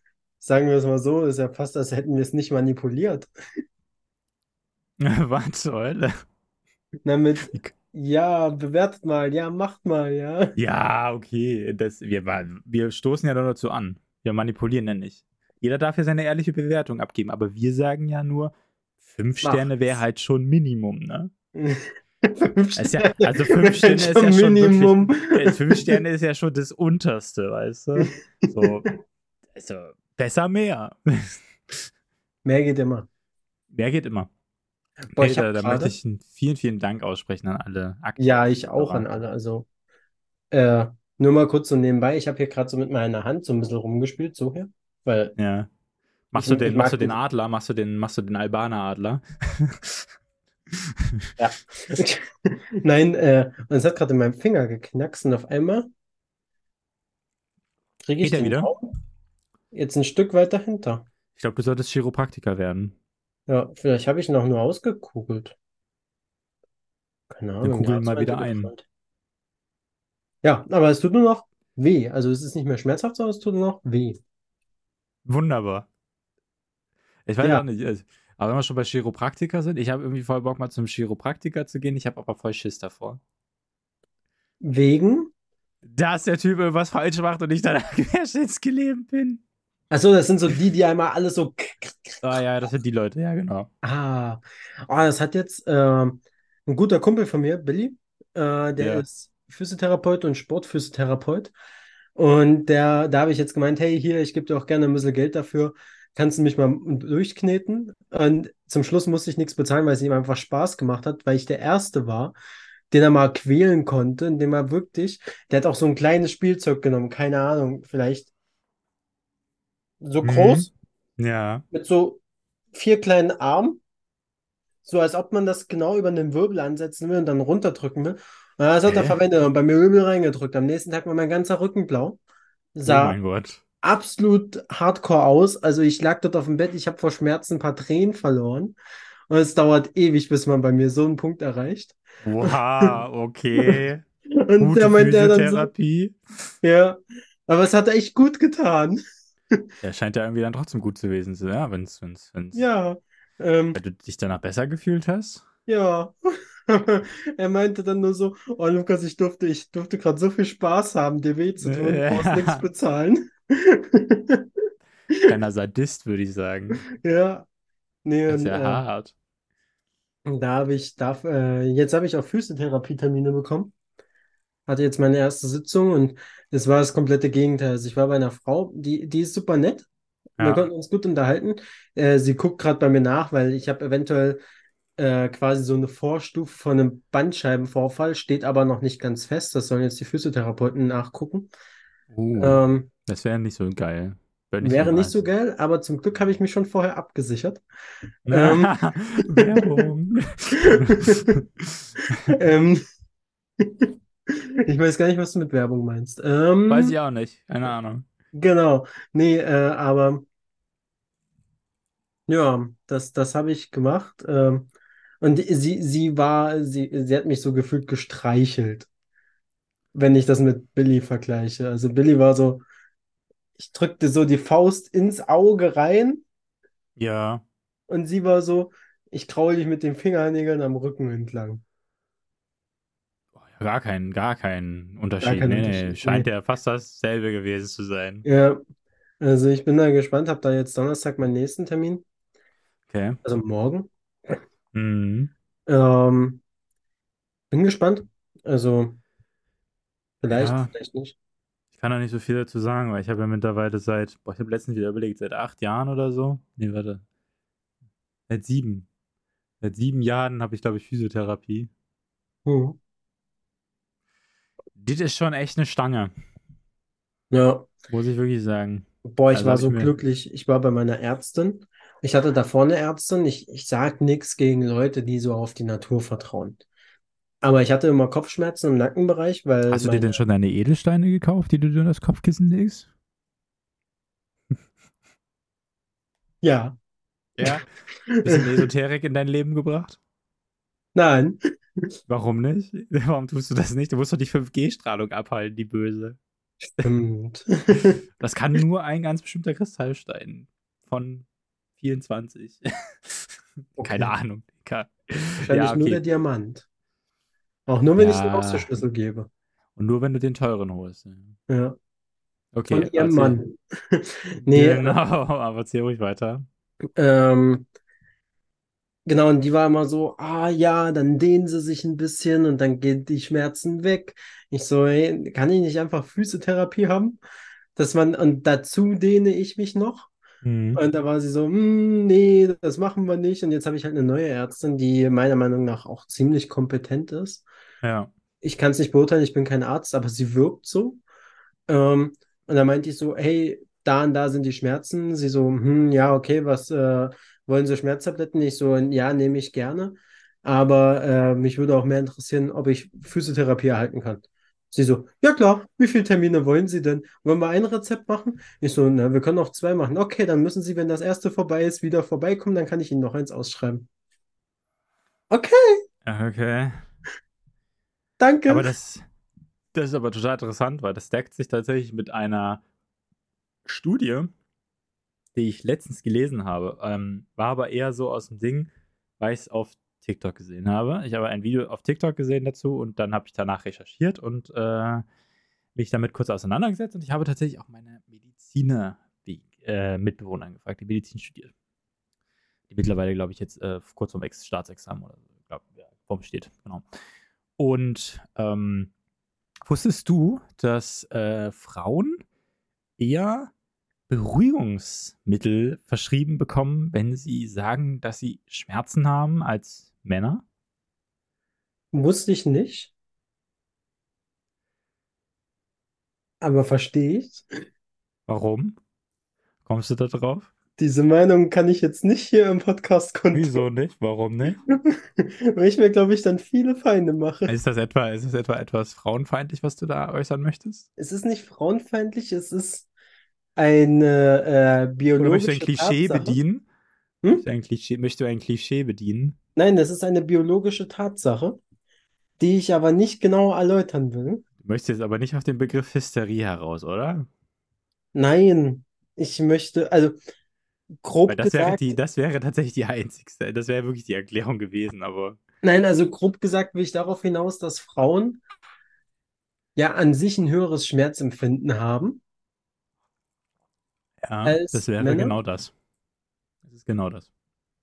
sagen wir es mal so, ist ja fast, als hätten wir es nicht manipuliert. <laughs> Was Hölle? Na, mit, ja, bewertet mal, ja, macht mal, ja. Ja, okay. Das, wir, wir stoßen ja doch dazu an. Wir manipulieren ja nicht. Jeder darf ja seine ehrliche Bewertung abgeben, aber wir sagen ja nur, fünf Sterne wäre halt schon Minimum, ne? <laughs> fünf ja, also fünf Sterne ist ja schon Minimum. Wirklich, äh, fünf Sterne ist ja schon das Unterste, weißt du? So, also besser mehr. <laughs> Mehr geht immer. Mehr geht immer. Boah, hey, da, möchte ich einen vielen, vielen Dank aussprechen an alle Aktiven. Ja, ich auch an alle. Also, äh, nur mal kurz so nebenbei. Ich habe hier gerade so mit meiner Hand so ein bisschen rumgespielt, so hier. Weil ja. Machst du den, machst du den Adler, machst du den, machst du den Albaner Adler? <laughs> ja. <laughs> Nein, äh, und es hat gerade in meinem Finger geknackst und auf einmal kriege ich Geht den wieder? Raum jetzt ein Stück weiter hinter. Ich glaube, du solltest Chiropraktiker werden. Ja, vielleicht habe ich ihn auch nur ausgekugelt. Keine Dann Ahnung. kugel ihn mal wieder ein. Ja, aber es tut nur noch weh. Also es ist nicht mehr schmerzhaft, sondern es tut nur noch weh. Wunderbar. Ich weiß Ja. auch nicht. Aber wenn wir schon bei Chiropraktiker sind, ich habe irgendwie voll Bock mal zum Chiropraktiker zu gehen. Ich habe aber voll Schiss davor. Wegen? Dass der Typ irgendwas falsch macht und ich dann <laughs> querschnittsgelähmt bin. Achso, das sind so die, die einmal alles so. Ah ja, das sind die Leute, ja, genau. Ah, oh, das hat jetzt ähm, ein guter Kumpel von mir, Billy, äh, der Ja. ist Physiotherapeut und Sportphysiotherapeut. Und der, da habe ich jetzt gemeint, hey, hier, ich gebe dir auch gerne ein bisschen Geld dafür. Kannst du mich mal durchkneten? Und zum Schluss musste ich nichts bezahlen, weil es ihm einfach Spaß gemacht hat, weil ich der Erste war, den er mal quälen konnte, indem er wirklich, der hat auch so ein kleines Spielzeug genommen, keine Ahnung, vielleicht so Mhm. groß, Ja. mit so vier kleinen Armen, so als ob man das genau über den Wirbel ansetzen will und dann runterdrücken will. Das hat er Hä? verwendet und bei mir übel reingedrückt. Am nächsten Tag war mein ganzer Rücken blau. Oh Sah mein Gott. absolut hardcore aus. Also ich lag dort auf dem Bett, ich habe vor Schmerzen ein paar Tränen verloren. Und es dauert ewig, bis man bei mir so einen Punkt erreicht. Wow, okay. <laughs> Und Gute der meinte er dann so, ja, aber es hat echt gut getan. <laughs> Ja, scheint ja irgendwie dann trotzdem gut zu gewesen zu sein, ja, wenn's, wenn's, wenn's. Ja, ähm, Weil du dich danach besser gefühlt hast. Ja. <laughs> Er meinte dann nur so, oh Lukas, ich durfte, ich durfte gerade so viel Spaß haben, dir weh zu tun, du brauchst nichts bezahlen. <laughs> Kleiner <laughs> Sadist, würde ich sagen. Ja, nee, Das ist und ja äh, hart. da habe ich, darf, äh, jetzt habe ich auch Physiotherapie-Termine bekommen. Hatte jetzt meine erste Sitzung und es war das komplette Gegenteil. Also ich war bei einer Frau, die, die ist super nett. Wir Ja. konnten uns gut unterhalten. Äh, sie guckt gerade bei mir nach, weil ich habe eventuell äh, quasi so eine Vorstufe von einem Bandscheibenvorfall, steht aber noch nicht ganz fest. Das sollen jetzt die Physiotherapeuten nachgucken. Uh, Ähm, das wäre nicht so geil. Wär nicht wäre so nicht so geil, aber zum Glück habe ich mich schon vorher abgesichert. <laughs> Ähm, Werbung. <laughs> ähm, ich weiß gar nicht, was du mit Werbung meinst. Ähm, Weiß ich auch nicht. Keine Ahnung. Genau. Nee, äh, aber ja, das, das habe ich gemacht. Ähm, und sie, sie war, sie, sie hat mich so gefühlt gestreichelt, wenn ich das mit Billy vergleiche. Also Billy war so, ich drückte so die Faust ins Auge rein Ja. und sie war so, ich kraule dich mit den Fingernägeln am Rücken entlang. Gar kein, gar kein Unterschied. kein nee, nee. Unterschied, Scheint nee. ja fast dasselbe gewesen zu sein. Ja, also ich bin da gespannt, habe da jetzt Donnerstag meinen nächsten Termin, Okay. also morgen. Mhm. Ähm, bin gespannt. Also vielleicht, Ja. vielleicht nicht. Ich kann da nicht so viel dazu sagen, weil ich habe ja mittlerweile seit, boah, ich habe letztens wieder überlegt, seit acht Jahren oder so. Nee, warte. Seit sieben. Seit sieben Jahren habe ich, glaube ich, Physiotherapie. Hm. Das ist schon echt eine Stange, Ja, muss ich wirklich sagen. boah, ich Also war hab ich so mir- glücklich. Ich war bei meiner Ärztin. Ich hatte davor eine Ärztin. Ich, ich sag nichts gegen Leute, die so auf die Natur vertrauen. Aber ich hatte immer Kopfschmerzen im Nackenbereich, weil Hast du dir denn schon deine Edelsteine gekauft, die du dir in das Kopfkissen legst? ja, Ja. Bisschen Esoterik in dein Leben gebracht? nein, Warum nicht? Warum tust du das nicht? Du musst doch die 5G-Strahlung abhalten, die böse. Stimmt. Das kann nur ein ganz bestimmter Kristallstein von 24. <laughs> Keine Okay. Ahnung. Digga. Wahrscheinlich Ja, nur der okay. Diamant. Auch nur, wenn ich den Ja. Ausschlüssel gebe. Und nur wenn du den teuren holst. ja. Ja. Okay. Von ihrem. Mann. <laughs> Nee, Genau, <laughs> aber erzähl ruhig weiter. ähm, genau, und die war immer so, ah ja, dann dehnen sie sich ein bisschen und dann gehen die Schmerzen weg. Ich so, hey, kann ich nicht einfach Physiotherapie haben? Dass man, und dazu dehne ich mich noch. Mhm. Und da war sie so, "Mm, nee, das machen wir nicht. Und jetzt habe ich halt eine neue Ärztin, die meiner Meinung nach auch ziemlich kompetent ist. Ja. Ich kann es nicht beurteilen, ich bin kein Arzt, aber sie wirkt so. Ähm, und da meinte ich so, hey, da und da sind die Schmerzen. Sie so, hm, ja, okay, was äh, wollen Sie Schmerztabletten? Ich so, ja, nehme ich gerne. Aber äh, mich würde auch mehr interessieren, ob ich Physiotherapie erhalten kann. Sie so, ja klar, wie viele Termine wollen Sie denn? Wollen wir ein Rezept machen? Ich so, na, wir können auch zwei machen. Okay, dann müssen Sie, wenn das erste vorbei ist, wieder vorbeikommen, dann kann ich Ihnen noch eins ausschreiben. Okay, Okay. danke. Aber das, das ist aber total interessant, weil das deckt sich tatsächlich mit einer Studie, die ich letztens gelesen habe. Ähm, war aber eher so aus dem Ding, weil ich es auf TikTok gesehen habe. Ich habe ein Video auf TikTok gesehen dazu und dann habe ich danach recherchiert und äh, mich damit kurz auseinandergesetzt und ich habe tatsächlich auch meine Mediziner äh, Mitbewohner gefragt, die Medizin studiert. Die mittlerweile, glaube ich, jetzt äh, kurz vorm Ex Staatsexamen oder so, glaube ja, vorm steht, genau. Und ähm, wusstest du, dass äh, Frauen eher Beruhigungsmittel verschrieben bekommen, wenn sie sagen, dass sie Schmerzen haben, als Männer? Wusste ich nicht. Aber verstehe ich. Warum? Kommst du da drauf? Diese Meinung kann ich jetzt nicht hier im Podcast kundtun, Wieso nicht? Warum nicht? <laughs> weil ich mir, glaube ich, dann viele Feinde mache. Ist das etwa, ist das etwa etwas frauenfeindlich, was du da äußern möchtest? Es ist nicht frauenfeindlich, es ist eine äh, Oder möchtest du biologische ein Klischee Tatsache. bedienen? Hm? Möchtest du ein Klischee, möchtest du ein Klischee bedienen? Nein, das ist eine biologische Tatsache, die ich aber nicht genau erläutern will. Du möchtest jetzt aber nicht auf den Begriff Hysterie heraus, oder? Nein, ich möchte, also grob Weil das wäre gesagt, die, das wäre tatsächlich die einzigste, das wäre wirklich die Erklärung gewesen, aber nein, also grob gesagt will ich darauf hinaus, dass Frauen ja an sich ein höheres Schmerzempfinden haben ja, als das wäre Männer. genau das. Das ist genau das.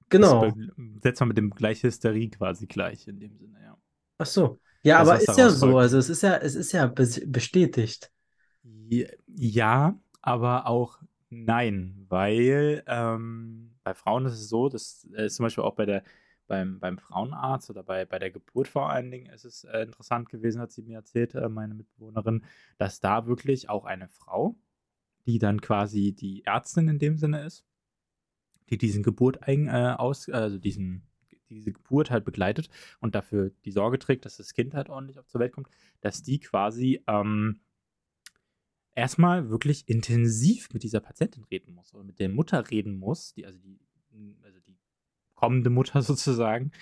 Genau. Das setzt man mit dem gleich Hysterie quasi gleich in dem Sinne, ja. Ach so. Ja, Das, aber ist ja so, folgt. also es ist ja, es ist ja bes- bestätigt. Ja, aber auch nein, weil ähm, bei Frauen ist es so, das ist zum Beispiel auch bei der, beim, beim Frauenarzt oder bei, bei der Geburt vor allen Dingen ist es äh, interessant gewesen, hat sie mir erzählt, äh, meine Mitbewohnerin, dass da wirklich auch eine Frau, die dann quasi die Ärztin in dem Sinne ist, die diesen Geburt eigen, äh, aus, also diesen, diese Geburt halt begleitet und dafür die Sorge trägt, dass das Kind halt ordentlich auf zur Welt kommt, dass die quasi ähm, erstmal wirklich intensiv mit dieser Patientin reden muss oder mit der Mutter reden muss, die, also die, also die kommende Mutter <laughs> sozusagen,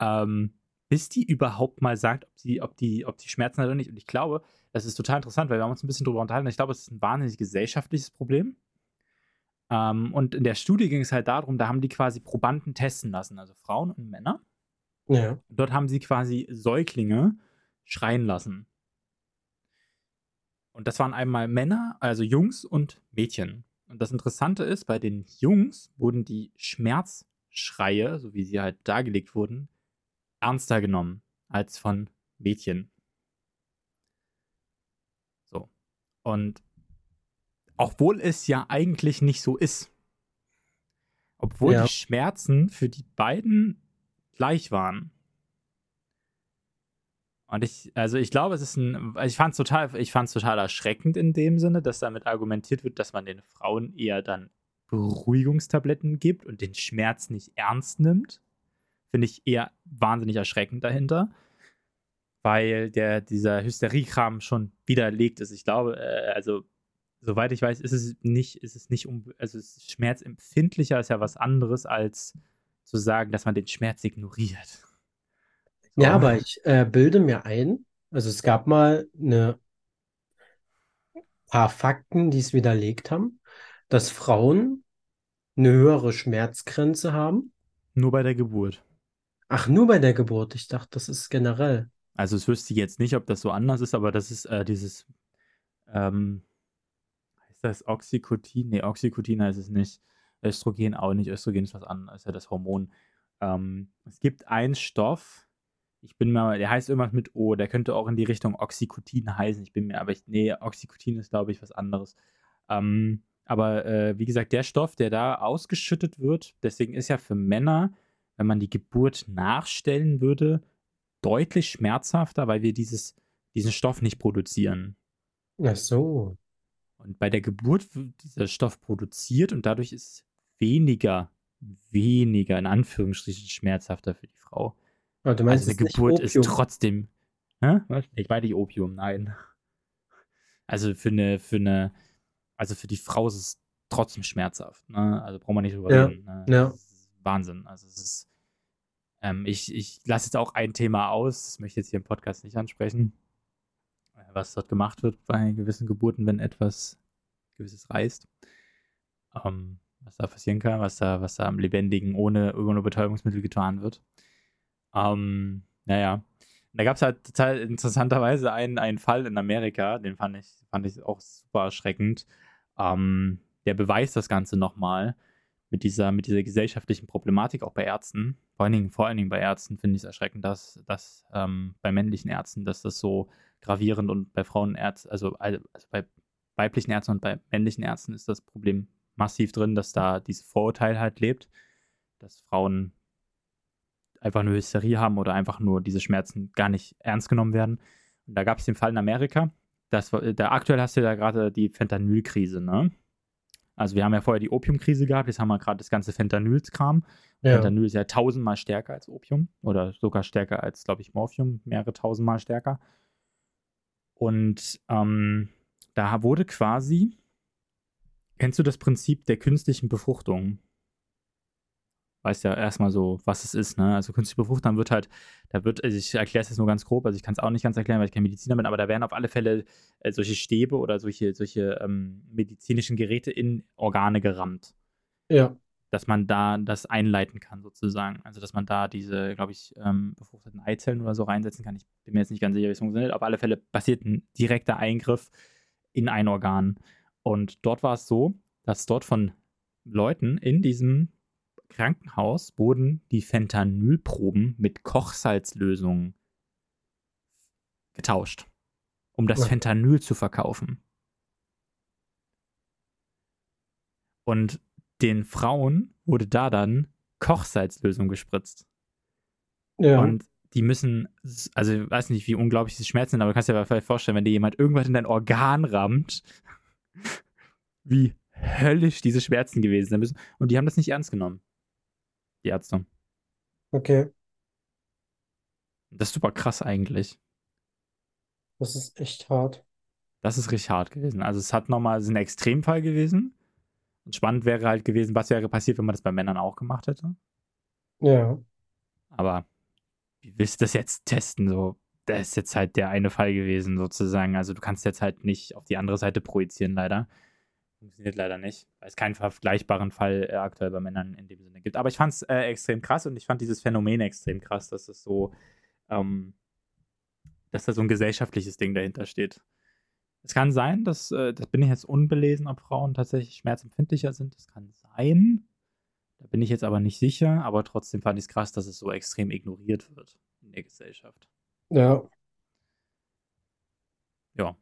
ähm, bis die überhaupt mal sagt, ob sie, ob die, ob die Schmerzen hat oder nicht. Und ich glaube, das ist total interessant, weil wir haben uns ein bisschen drüber unterhalten. Ich glaube, es ist ein wahnsinnig gesellschaftliches Problem. Ähm, und in der Studie ging es halt darum, da haben die quasi Probanden testen lassen, also Frauen und Männer. Ja. Dort haben sie quasi Säuglinge schreien lassen. Und das waren einmal Männer, also Jungs und Mädchen. Und das Interessante ist, bei den Jungs wurden die Schmerzschreie, so wie sie halt dargelegt wurden, ernster genommen als von Mädchen. So. Und obwohl es ja eigentlich nicht so ist, obwohl Ja. die Schmerzen für die beiden gleich waren. Und ich, also ich glaube, es ist ein, ich fand es total, ich total erschreckend in dem Sinne, dass damit argumentiert wird, dass man den Frauen eher dann Beruhigungstabletten gibt und den Schmerz nicht ernst nimmt. Finde ich eher wahnsinnig erschreckend dahinter, weil der, dieser Hysteriekram schon widerlegt ist. Ich glaube, äh, also soweit ich weiß, ist es nicht, ist es nicht, um, also es ist schmerzempfindlicher ist ja was anderes als zu sagen, dass man den Schmerz ignoriert. Ja, So. aber ich äh, bilde mir ein, also es gab mal eine paar Fakten, die es widerlegt haben, dass Frauen eine höhere Schmerzgrenze haben. Nur bei der Geburt. Ach, nur bei der Geburt. Ich dachte, das ist generell. Also es wüsste ich jetzt nicht, ob das so anders ist, aber das ist äh, dieses, ähm, heißt das Oxycotin? Nee, Oxycotin heißt es nicht. Östrogen auch nicht. Östrogen ist was anderes, ist ja das Hormon. Ähm, es gibt einen Stoff, ich bin mal, der heißt irgendwas mit O, der könnte auch in die Richtung Oxycotin heißen. Ich bin mir, aber ich, nee, Oxycotin ist, glaube ich, was anderes. Ähm, aber äh, wie gesagt, der Stoff, der da ausgeschüttet wird, deswegen ist ja für Männer, wenn man die Geburt nachstellen würde, deutlich schmerzhafter, weil wir dieses, diesen Stoff nicht produzieren. Ach so. Und bei der Geburt wird dieser Stoff produziert und dadurch ist weniger, weniger in Anführungsstrichen schmerzhafter für die Frau. Aber du meinst, also eine Geburt ist trotzdem. Hä? Ich meine nicht Opium, nein. Also für eine, für eine, also für die Frau ist es trotzdem schmerzhaft. Ne? Also braucht man nicht drüber ja. reden. Ne? Ja. Wahnsinn. Also es ist. Ähm, ich ich lasse jetzt auch ein Thema aus, das möchte ich jetzt hier im Podcast nicht ansprechen, äh, was dort gemacht wird bei gewissen Geburten, wenn etwas Gewisses reißt. Ähm, was da passieren kann, was da, was da am Lebendigen ohne irgendeine Betäubungsmittel getan wird. Ähm, naja. Da gab es halt total interessanterweise einen, einen Fall in Amerika, den fand ich, fand ich auch super erschreckend. Ähm, der beweist das Ganze nochmal mit dieser, mit dieser gesellschaftlichen Problematik, auch bei Ärzten. Vor allen Dingen, vor allen Dingen bei Ärzten finde ich es erschreckend, dass, dass ähm, bei männlichen Ärzten, dass das so gravierend und bei Frauenärzten, also, also bei weiblichen Ärzten und bei männlichen Ärzten ist das Problem massiv drin, dass da dieses Vorurteil halt lebt, dass Frauen einfach nur Hysterie haben oder einfach nur diese Schmerzen gar nicht ernst genommen werden. Und da gab es den Fall in Amerika. Das, da aktuell hast du ja gerade die Fentanylkrise, ne? Also wir haben ja vorher die Opiumkrise gehabt, jetzt haben wir gerade das ganze Fentanylskram. Ja. Fentanyl ist ja tausendmal stärker als Opium oder sogar stärker als, glaube ich, Morphium, mehrere tausendmal stärker. Und ähm, da wurde quasi, kennst du das Prinzip der künstlichen Befruchtung? Weißt ja erstmal so, was es ist, ne? Also künstliche Befruchtung wird halt, da wird, also ich erkläre es jetzt nur ganz grob, also ich kann es auch nicht ganz erklären, weil ich kein Mediziner bin, aber da werden auf alle Fälle äh, solche Stäbe oder solche, solche ähm, medizinischen Geräte in Organe gerammt. Ja. Dass man da das einleiten kann, sozusagen. Also, dass man da diese, glaube ich, ähm, befruchteten Eizellen oder so reinsetzen kann. Ich bin mir jetzt nicht ganz sicher, wie es funktioniert. Auf alle Fälle passiert ein direkter Eingriff in ein Organ. Und dort war es so, dass dort von Leuten in diesem Krankenhaus wurden die Fentanylproben mit Kochsalzlösungen getauscht, um das ja. Fentanyl zu verkaufen. Und den Frauen wurde da dann Kochsalzlösung gespritzt. Ja. Und die müssen, also ich weiß nicht, wie unglaublich diese Schmerzen sind, aber du kannst dir vielleicht vorstellen, wenn dir jemand irgendwas in dein Organ rammt, <laughs> wie höllisch diese Schmerzen gewesen sein müssen. Und die haben das nicht ernst genommen die Ärzte. Okay. Das ist super krass eigentlich. Das ist echt hart. Das ist richtig hart gewesen. Also es hat nochmal, es ist ein Extremfall gewesen. Und spannend wäre halt gewesen, was wäre passiert, wenn man das bei Männern auch gemacht hätte. Ja. Aber wie willst du das jetzt testen? So, das ist jetzt halt der eine Fall gewesen, sozusagen. Also du kannst jetzt halt nicht auf die andere Seite projizieren, leider. Funktioniert leider nicht, weil es keinen vergleichbaren Fall äh, aktuell bei Männern in dem Sinne gibt. Aber ich fand es äh, extrem krass und ich fand dieses Phänomen extrem krass, dass es so, ähm, dass da so ein gesellschaftliches Ding dahinter steht. Es kann sein, dass, äh, das bin ich jetzt unbelesen, ob Frauen tatsächlich schmerzempfindlicher sind. Das kann sein. Da bin ich jetzt aber nicht sicher, aber trotzdem fand ich es krass, dass es so extrem ignoriert wird in der Gesellschaft. Ja. Ja,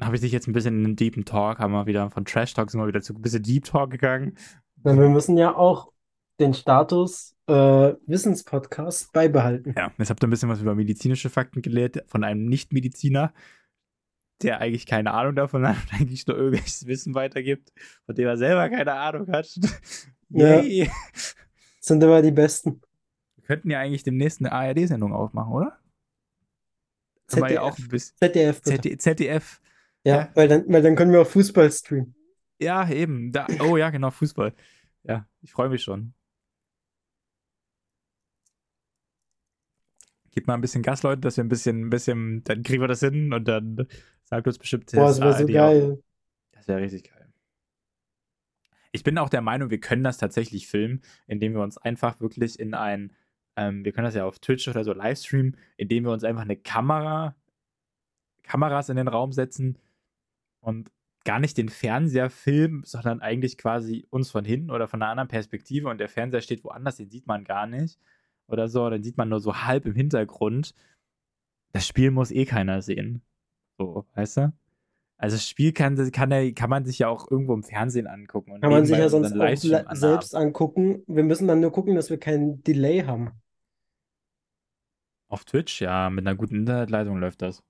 habe ich dich jetzt ein bisschen in einen deepen Talk, haben wir wieder von Trash Talk sind wir wieder zu ein bisschen Deep Talk gegangen. Na, wir müssen ja auch den Status äh, Wissenspodcast beibehalten. Ja, jetzt habt ihr ein bisschen was über medizinische Fakten gelehrt von einem Nicht-Mediziner, der eigentlich keine Ahnung davon hat und eigentlich nur irgendwelches Wissen weitergibt, von dem er selber keine Ahnung hat. <laughs> Yay. Ja. Sind immer die Besten. Wir könnten ja eigentlich demnächst eine ARD-Sendung aufmachen, oder? ZDF. Ja auch ein bisschen ZDF. Bitte. ZDF. Ja, ja, Weil, dann, weil dann können wir auch Fußball streamen. Ja, eben. Da, oh ja, genau, Fußball. Ja, ich freue mich schon. Gib mal ein bisschen Gas, Leute, dass wir ein bisschen, ein bisschen, dann kriegen wir das hin und dann sagt uns bestimmt Boah, das wäre so geil. Das wäre richtig geil. Ich bin auch der Meinung, wir können das tatsächlich filmen, indem wir uns einfach wirklich in ein, ähm, wir können das ja auf Twitch oder so livestreamen, indem wir uns einfach eine Kamera, Kameras in den Raum setzen und gar nicht den Fernseher filmen, sondern eigentlich quasi uns von hinten oder von einer anderen Perspektive und der Fernseher steht woanders, den sieht man gar nicht oder so, dann sieht man nur so halb im Hintergrund. Das Spiel muss eh keiner sehen. So, weißt du? Also das Spiel kann, kann, kann man sich ja auch irgendwo im Fernsehen angucken. Kann man sich ja sonst auch selbst angucken. Wir müssen dann nur gucken, dass wir keinen Delay haben. Auf Twitch, ja, mit einer guten Internetleitung läuft das.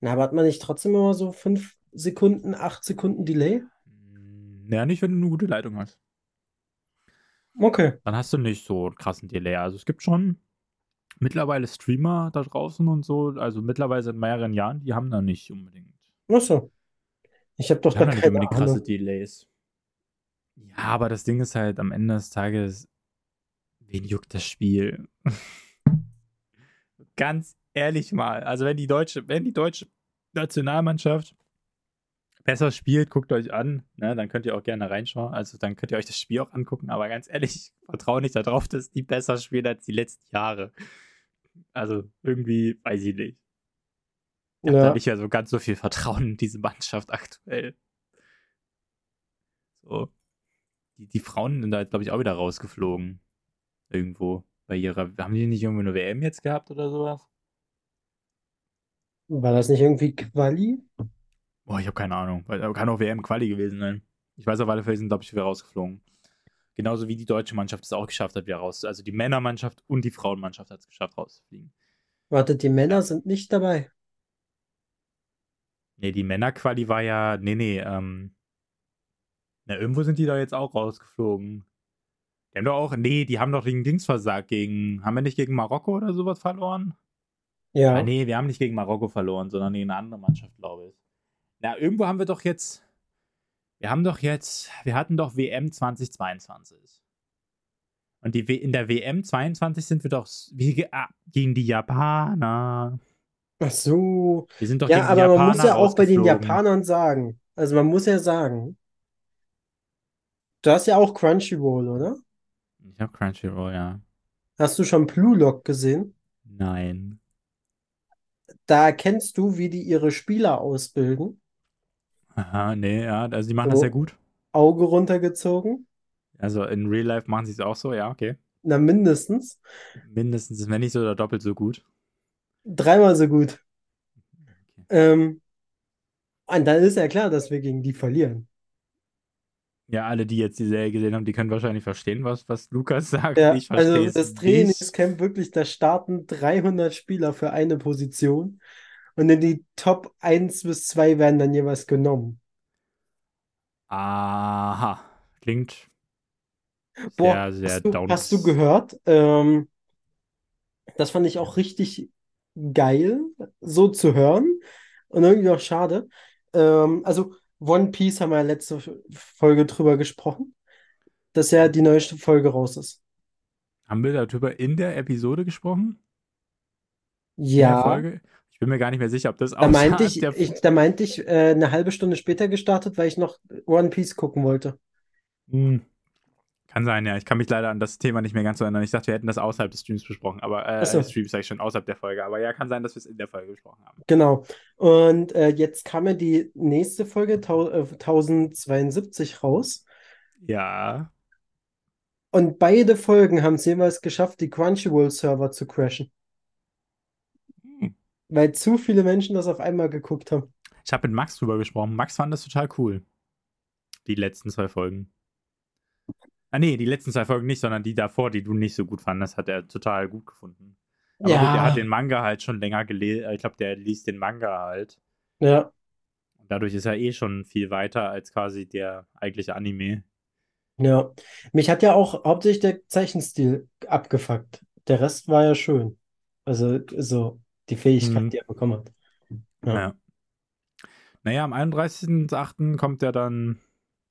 Na, aber hat man nicht trotzdem immer so fünf Sekunden, acht Sekunden Delay? Hm, Ja, nicht, wenn du eine gute Leitung hast. Okay. Dann hast du nicht so einen krassen Delay. Also es gibt schon mittlerweile Streamer da draußen und so, also mittlerweile seit mehreren Jahren, die haben da nicht unbedingt. Ach so. Ich habe doch da nicht keine unbedingt krasse Ahnung. Delays. Ja, aber das Ding ist halt, am Ende des Tages, wen juckt das Spiel? <laughs> Ganz ehrlich mal, also wenn die deutsche, wenn die deutsche Nationalmannschaft besser spielt, guckt euch an, ne, dann könnt ihr auch gerne reinschauen. Also dann könnt ihr euch das Spiel auch angucken, aber ganz ehrlich, ich vertraue nicht darauf, dass die besser spielen als die letzten Jahre. Also irgendwie, weiß ich nicht. Ich habe da Ja. nicht mehr so ganz so viel Vertrauen in diese Mannschaft aktuell. So. Die, die Frauen sind da jetzt, glaube ich, auch wieder rausgeflogen. Irgendwo. Bei ihrer. Haben die nicht irgendwie eine WM jetzt gehabt oder sowas? War das nicht irgendwie Quali? Boah, ich habe keine Ahnung. Kann auch WM-Quali gewesen sein. Ich weiß auf alle Fälle, sind, glaube ich, wieder rausgeflogen. Genauso wie die deutsche Mannschaft es auch geschafft hat, wieder raus. Also die Männermannschaft und die Frauenmannschaft hat es geschafft, rauszufliegen. Warte, die Männer sind nicht dabei. Nee, die Männerquali war ja. Nee, nee, ähm. Na, irgendwo sind die da jetzt auch rausgeflogen. Die haben doch auch. Nee, die haben doch gegen Dings versagt. Gegen. Haben wir nicht gegen Marokko oder sowas verloren? Ja. Ah, nee, wir haben nicht gegen Marokko verloren, sondern gegen eine andere Mannschaft, glaube ich. Na, irgendwo haben wir doch jetzt. Wir haben doch jetzt. Wir hatten doch WM 2022. Und die w in der WM 22 sind wir doch wie, ah, gegen die Japaner. Ach so. Wir sind doch Ja, gegen die aber man Japaner muss ja auch bei den. Japanern sagen. Also man muss ja sagen. Du hast ja auch Crunchyroll, oder? Ich habe Crunchyroll, ja. Hast du schon Blue Lock gesehen? Nein. Da erkennst du, wie die ihre Spieler ausbilden. Aha, nee, ja, also die machen das So. sehr gut. Auge runtergezogen. Also in Real Life machen sie es auch so, ja, okay. Na, mindestens. Mindestens, wenn nicht so oder doppelt so gut. Dreimal so gut. Ähm, und dann ist ja klar, dass wir gegen die verlieren. Ja, alle, die jetzt die Serie gesehen haben, die können wahrscheinlich verstehen, was, was Lukas <laughs> sagt. Ja, ich also es das nicht. Trainingscamp wirklich, da starten 300 Spieler für eine Position und in die Top 1 bis 2 werden dann jeweils genommen. Aha, klingt Boah, sehr, sehr hast du, down. hast du gehört? Ähm, das fand ich auch richtig geil, so zu hören und irgendwie auch schade. Ähm, also One Piece haben wir ja letzte Folge drüber gesprochen, dass ja die neueste Folge raus ist. Haben wir darüber in der Episode gesprochen? In der Ja, Folge? Bin mir gar nicht mehr sicher, ob das da meinte ich, ich, da meinte ich äh, eine halbe Stunde später gestartet, weil ich noch One Piece gucken wollte. Hm. Kann sein, ja. Ich kann mich leider an das Thema nicht mehr ganz so erinnern. Ich dachte, wir hätten das außerhalb des Streams besprochen, aber äh, so. Streams sag ich schon, außerhalb der Folge. Aber ja, kann sein, dass wir es in der Folge besprochen haben. Genau. Und äh, jetzt kam ja die nächste Folge, tau äh, 1072 raus. Ja. Und beide Folgen haben es jeweils geschafft, die Crunchyroll-Server zu crashen. Weil zu viele Menschen das auf einmal geguckt haben. Ich habe mit Max drüber gesprochen. Max fand das total cool. Die letzten zwei Folgen. Ah, nee, die letzten zwei Folgen nicht, sondern die davor, die du nicht so gut fandest, hat er total gut gefunden. Aber gut, er Ja, hat den Manga halt schon länger gelesen. Ich glaube, der liest den Manga halt. ja, Und dadurch ist er eh schon viel weiter als quasi der eigentliche Anime. ja. Mich hat ja auch hauptsächlich der Zeichenstil abgefuckt. Der Rest war ja schön. Also, so die Fähigkeit, Mhm. die er bekommen hat. Ja. Ja. Naja, am 31.08. kommt ja dann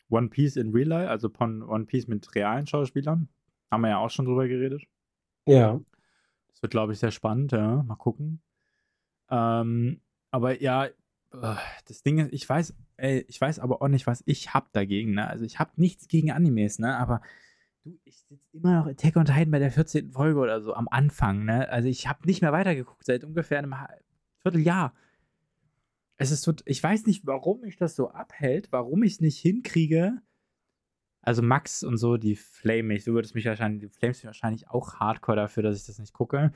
One Piece in Real Life, also von One Piece mit realen Schauspielern. Haben wir ja auch schon drüber geredet. Ja. Das wird, glaube ich, sehr spannend, ja. Mal gucken. Ähm, aber ja, äh, das Ding ist, ich weiß, ey, ich weiß aber auch nicht, was ich hab dagegen, ne? Also ich hab nichts gegen Animes, ne? Aber du, ich sitze immer noch Attack on Titan bei der 14. Folge oder so am Anfang, ne? Also ich habe nicht mehr weitergeguckt seit ungefähr einem Vierteljahr. Es ist so, ich weiß nicht, warum mich das so abhält, warum ich es nicht hinkriege. Also Max und so, die flame mich. Du würdest mich wahrscheinlich, du flamest mich wahrscheinlich auch hardcore dafür, dass ich das nicht gucke.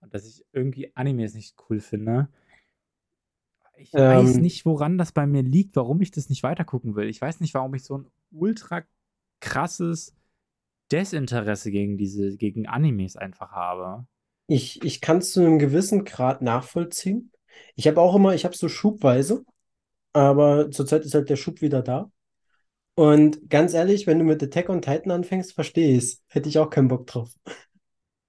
Und dass ich irgendwie Animes nicht cool finde. Ich ähm, weiß nicht, woran das bei mir liegt, warum ich das nicht weitergucken will. Ich weiß nicht, warum ich so ein ultra krasses Desinteresse gegen diese, gegen Animes einfach habe. Ich, ich kann es zu einem gewissen Grad nachvollziehen. Ich habe auch immer, ich habe so schubweise, aber zurzeit ist halt der Schub wieder da. Und ganz ehrlich, wenn du mit Attack on Titan anfängst, verstehe ich es. Hätte ich auch keinen Bock drauf.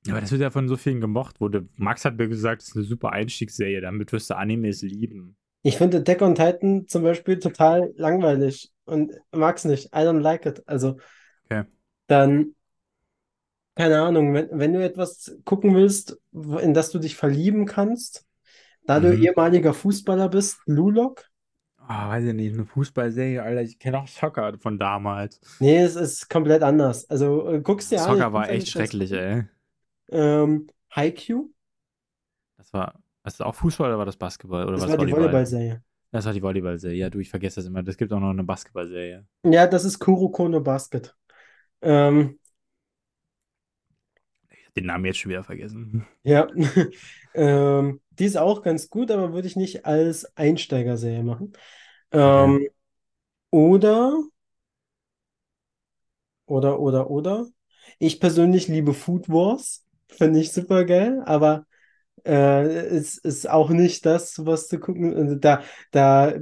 Ja, aber das wird ja von so vielen gemocht. Wurde. Max hat mir gesagt, es ist eine super Einstiegsserie, damit wirst du Animes lieben. Ich finde Attack on Titan zum Beispiel total langweilig und mag's nicht. I don't like it. Also. Dann, keine Ahnung, wenn, wenn du etwas gucken willst, in das du dich verlieben kannst, da du mhm. ehemaliger Fußballer bist, Lulok. Ah, weiß ich nicht, eine Fußballserie, Alter, ich kenne auch Soccer von damals. Nee, es ist komplett anders. Also äh, guckst dir an. Soccer war echt schrecklich, ey. Ähm, Haikyuu. Das war, das auch Fußball oder war das Basketball? Oder das was war die Volleyball-Serie. Das war die Volleyball-Serie. Ja, du, ich vergesse das immer. Das gibt auch noch eine Basketball-Serie. Ja, das ist Kuroko no Basket. Ähm, den Namen jetzt schon wieder vergessen. <laughs> Ja. <laughs> ähm, die ist auch ganz gut, aber würde ich nicht als Einsteigerserie machen. Ähm, okay. Oder, oder, oder, oder. Ich persönlich liebe Food Wars. Finde ich super geil, aber äh, es ist auch nicht das, was zu gucken. Also da, da.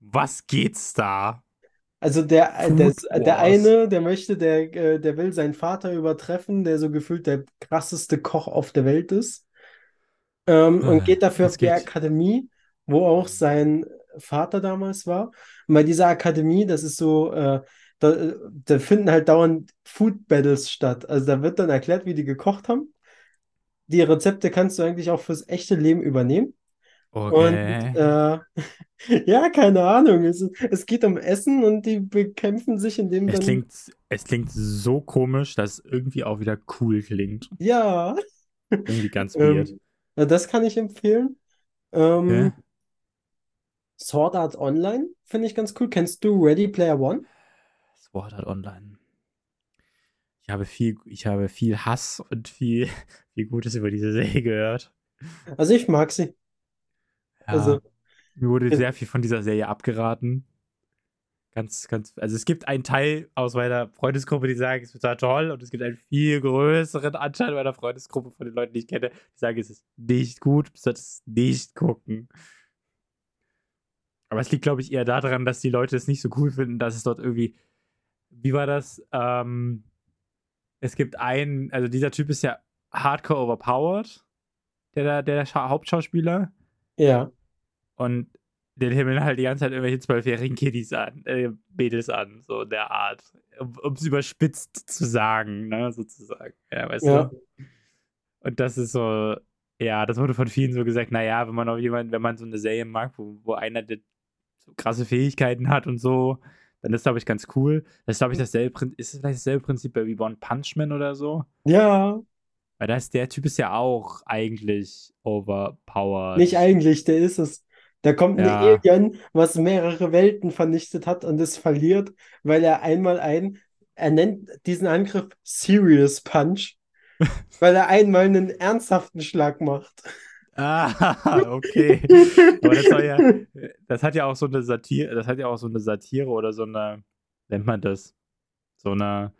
Was geht's da? Also der, der, der eine, der möchte, der, äh, der will seinen Vater übertreffen, der so gefühlt der krasseste Koch auf der Welt ist. Ähm, und geht dafür auf die Akademie, wo auch sein Vater damals war. Und bei dieser Akademie, das ist so, äh, da, da, finden halt dauernd Food Battles statt. Also da wird dann erklärt, wie die gekocht haben. Die Rezepte kannst du eigentlich auch fürs echte Leben übernehmen. Okay. Und äh, <laughs> ja, keine Ahnung. Es, es geht um Essen und die bekämpfen sich, indem es dann. Klingt, es klingt so komisch, dass es irgendwie auch wieder cool klingt. Ja. Irgendwie ganz <laughs> weird. Ähm, das kann ich empfehlen. Ähm, okay. Sword Art Online finde ich ganz cool. Kennst du Ready Player One? Sword Art Online. Ich habe viel, ich habe viel Hass und viel, <laughs> viel Gutes über diese Serie gehört. Also ich mag sie. Ja, also, mir wurde sehr viel von dieser Serie abgeraten. Ganz, ganz, also es gibt einen Teil aus meiner Freundesgruppe, die sagen, es ist total toll, und es gibt einen viel größeren Anteil meiner Freundesgruppe von den Leuten, die ich kenne, die sagen, es ist nicht gut, du solltest es nicht gucken. Aber es liegt, glaube ich, eher daran, dass die Leute es nicht so cool finden, dass es dort irgendwie wie war das? Ähm, es gibt einen, also dieser Typ ist ja hardcore overpowered, der, der, der Hauptschauspieler. Ja. Und den himmeln halt die ganze Zeit irgendwelche zwölfjährigen Kiddies an, äh, Mädels an, so in der Art. Um es überspitzt zu sagen, ne, sozusagen. Ja, weißt ja. du? Und das ist so, ja, das wurde von vielen so gesagt, naja, wenn man auf jemanden, wenn man so eine Serie mag, wo, wo einer so krasse Fähigkeiten hat und so, dann ist, glaube ich, ganz cool. Das ist, glaube ich, dasselbe Ist es vielleicht dasselbe Prinzip wie One Punch Man oder so? Ja. Weil das, der Typ ist ja auch eigentlich overpowered. Nicht eigentlich, der ist es. Da kommt ja. ein Alien, was mehrere Welten vernichtet hat und es verliert, weil er einmal ein, er nennt diesen Angriff Serious Punch, <laughs> weil er einmal einen ernsthaften Schlag macht. Ah, <laughs> okay. Das, ja, das hat ja auch so eine Satire, das hat ja auch so eine Satire oder so eine, nennt man das? So eine,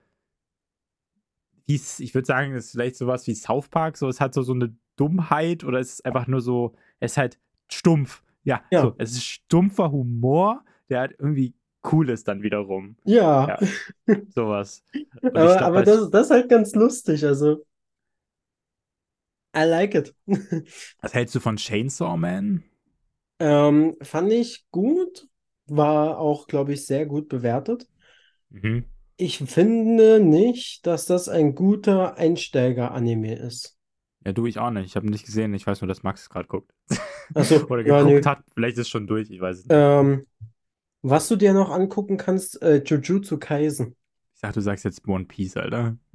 ich würde sagen, es ist vielleicht sowas wie South Park, so es hat so, so eine Dummheit oder es ist einfach nur so, es ist halt stumpf. Ja, ja. So, es ist stumpfer Humor, der halt irgendwie cool ist dann wiederum. Ja. ja sowas. aber, glaub, aber das, das ist halt ganz lustig, also. I like it. <laughs> Was hältst du von Chainsaw Man? Ähm, fand ich gut. War auch, glaube ich, sehr gut bewertet. Mhm. Ich finde nicht, dass das ein guter Einsteiger-Anime ist. Ja, du, ich auch nicht. Ich habe ihn nicht gesehen. Ich weiß nur, dass Max gerade guckt. Achso, Oder ja, geguckt nö. hat. Vielleicht ist es schon durch, ich weiß es nicht. Ähm, was du dir noch angucken kannst, äh, Jujutsu Kaisen. Ich dachte, du sagst jetzt One Piece, Alter. <laughs>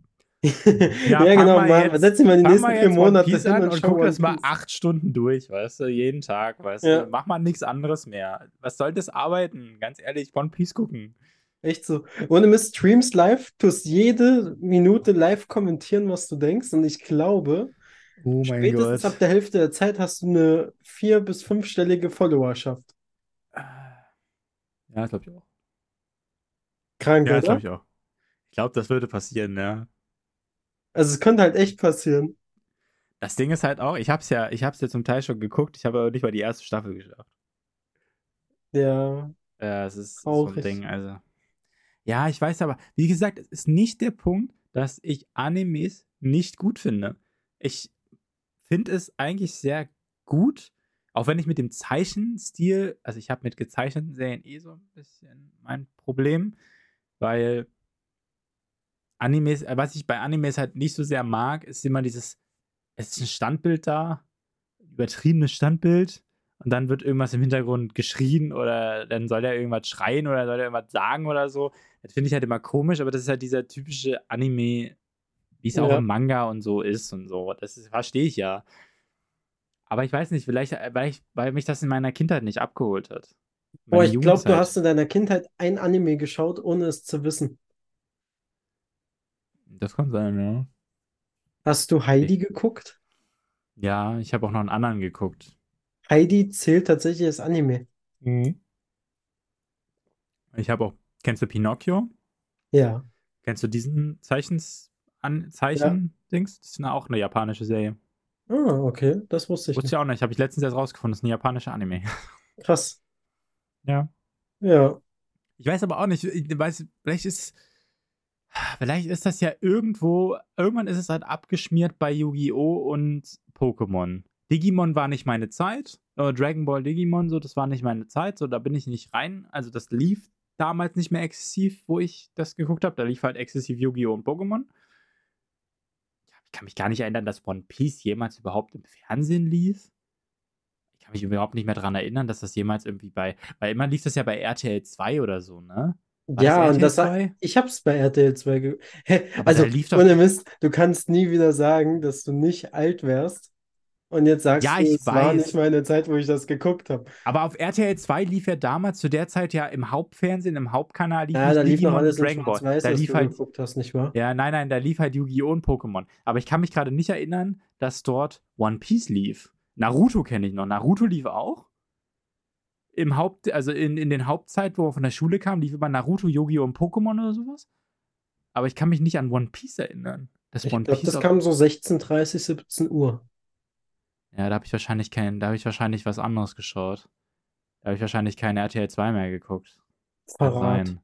Ja, fang genau, mal jetzt- setz dich mal die nächsten vier Monate hin und und guck das mal acht Stunden durch, weißt du, jeden Tag, weißt Ja. du. Mach mal nichts anderes mehr. Was soll das arbeiten? Ganz ehrlich, One Piece gucken. Echt so. Ohne Mist, streamst live, tust jede Minute live kommentieren, was du denkst. Und ich glaube, Oh spätestens ab der Hälfte der Zeit hast du eine vier- bis fünfstellige Followerschaft. Ja, das glaube ich auch. Krank, Ja, glaube ich auch. Ich glaube, das würde passieren, ja. Also es könnte halt echt passieren. Das Ding ist halt auch, ich hab's ja, ich hab's ja zum Teil schon geguckt, ich habe aber nicht mal die erste Staffel geschafft. Ja, Ja, es ist so ein. Ding, also. Ja, ich weiß aber, wie gesagt, es ist nicht der Punkt, dass ich Animes nicht gut finde. Ich finde es eigentlich sehr gut, auch wenn ich mit dem Zeichenstil, also ich habe mit gezeichneten Serien eh so ein bisschen mein Problem, weil Animes, äh, was ich bei Animes halt nicht so sehr mag, ist immer dieses, es ist ein Standbild da, übertriebenes Standbild und dann wird irgendwas im Hintergrund geschrien oder dann soll er irgendwas schreien oder soll er irgendwas sagen oder so. Das finde ich halt immer komisch, aber das ist halt dieser typische Anime, wie es auch Ja. im Manga und so ist und so. Das ist- verstehe ich ja. Aber ich weiß nicht, vielleicht, äh, weil, ich, weil mich das in meiner Kindheit nicht abgeholt hat. Boah, Meine ich glaube, du hast in deiner Kindheit ein Anime geschaut, ohne es zu wissen. Das kann sein, ja. Hast du Heidi geguckt? Ja, ich habe auch noch einen anderen geguckt. Heidi zählt tatsächlich als Anime. Ich habe auch, kennst du Pinocchio? Ja. Kennst du diesen Zeichens an Zeichen-Dings? Das ist auch eine japanische Serie. Ah, okay, das wusste ich Wusste nicht. ich auch nicht, habe ich letztens erst rausgefunden. Das ist ein japanischer Anime. <laughs> Krass. Ja. Ja. Ich weiß aber auch nicht, ich weiß, vielleicht ist, vielleicht ist das ja irgendwo, irgendwann ist es halt abgeschmiert bei Yu-Gi-Oh! und Pokémon. Digimon war nicht meine Zeit, äh, Dragon Ball Digimon, so, das war nicht meine Zeit, so, da bin ich nicht rein. Also, das lief damals nicht mehr exzessiv, wo ich das geguckt habe. Da lief halt exzessiv Yu-Gi-Oh! und Pokémon. Kann mich gar nicht erinnern, dass One Piece jemals überhaupt im Fernsehen lief. Ich kann mich überhaupt nicht mehr daran erinnern, dass das jemals irgendwie bei, weil immer lief das ja bei RTL 2 oder so, ne? War Ja, das und das, 2? ich hab's bei RTL 2 ge <laughs> also, lief doch- ohne Mist, du kannst nie wieder sagen, dass du nicht alt wärst. Und jetzt sagst Ja, du, ich es war weiß. nicht meine Zeit, wo ich das geguckt habe. Aber auf RTL 2 lief ja damals zu der Zeit ja im Hauptfernsehen, im Hauptkanal lief Ja, da lief noch alles Dragon Ball. Da lief du halt, geguckt hast, nicht wahr? ja, nein, nein, da lief halt Yu-Gi-Oh! und Pokémon. Aber ich kann mich gerade nicht erinnern, dass dort One Piece lief. Naruto kenne ich noch. Naruto lief auch. Im Haupt, also in, in den Hauptzeit, wo er von der Schule kam, lief immer Naruto, Yu-Gi-Oh! und Pokémon oder sowas. Aber ich kann mich nicht an One Piece erinnern. Dass Ich glaube, das kam so 16:30, 17 Uhr. Ja, da habe ich wahrscheinlich kein, da habe ich wahrscheinlich was anderes geschaut. Da habe ich wahrscheinlich kein RTL 2 mehr geguckt. Verrat. sein.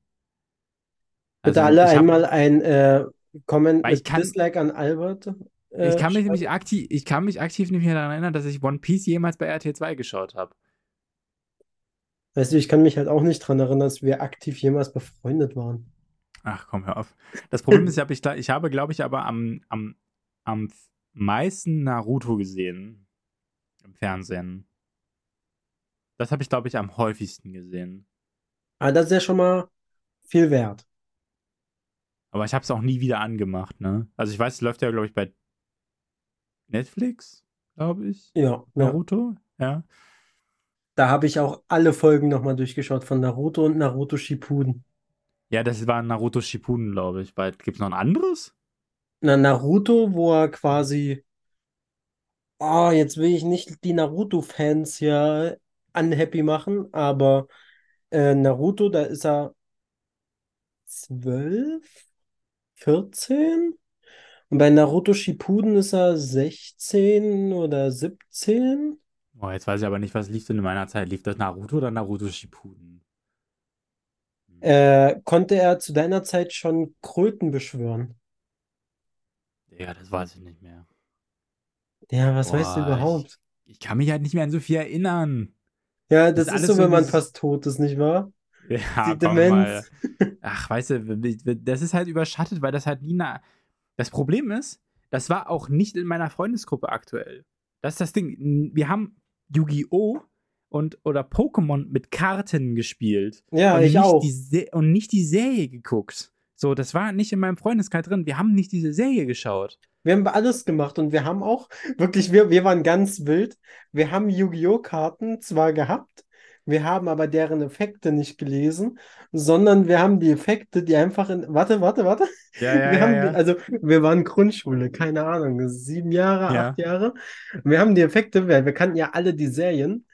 Bitte Also, alle ich hab- einmal ein äh, Comment mit kann- Dislike an Albert. Äh, Ich kann mich nämlich aktiv, ich kann mich aktiv nicht mehr daran erinnern, dass ich One Piece jemals bei RTL 2 geschaut habe. Weißt du, ich kann mich halt auch nicht dran erinnern, dass wir aktiv jemals befreundet waren. Ach, komm, hör auf. Das Problem <laughs> ist, ich habe, ich, ich habe, glaube ich, aber am, am, am meisten Naruto gesehen im Fernsehen. Das habe ich, glaube ich, am häufigsten gesehen. Aber das ist ja schon mal viel wert. Aber ich habe es auch nie wieder angemacht, ne? Also ich weiß, es läuft ja, glaube ich, bei Netflix, glaube ich. Ja, ja. Naruto, ja. Da habe ich auch alle Folgen nochmal durchgeschaut von Naruto und Naruto Shippuden. Ja, das war Naruto Shippuden, glaube ich. Gibt es noch ein anderes? Na, Naruto, wo er quasi. Oh, jetzt will ich nicht die Naruto-Fans hier unhappy machen, aber äh, Naruto, da ist er 12, 14. Und bei Naruto Shippuden ist er 16 oder 17. Oh, jetzt weiß ich aber nicht, was lief denn in meiner Zeit. Lief das Naruto oder Naruto Shippuden? Äh, konnte er zu deiner Zeit schon Kröten beschwören? Ja, das weiß ich nicht mehr. Ja, was weißt du Boah, überhaupt? Ich kann mich halt nicht mehr an so viel erinnern. Ja, das das ist ist alles so, so wenn man fast tot ist, nicht wahr? Ja, Die komm mal. Demenz. Ach, weißt du, das ist halt überschattet, weil das halt nie na Das Problem ist, das war auch nicht in meiner Freundesgruppe aktuell. Das ist das Ding. Wir haben Yu-Gi-Oh! und oder Pokémon mit Karten gespielt. Ja, und ich nicht auch. Die Se und nicht die Serie geguckt. So, das war nicht in meinem Freundeskreis drin. Wir haben nicht diese Serie geschaut. Wir haben alles gemacht und wir haben auch, wirklich, wir, wir waren ganz wild. Wir haben Yu-Gi-Oh! Karten zwar gehabt, wir haben aber deren Effekte nicht gelesen, sondern wir haben die Effekte, die einfach in. Warte, warte, warte. Ja, <laughs> ja, Wir ja, haben, ja. also wir waren Grundschule, keine Ahnung, sieben Jahre, Ja. acht Jahre. Wir haben die Effekte, wir, wir kannten ja alle die Serien,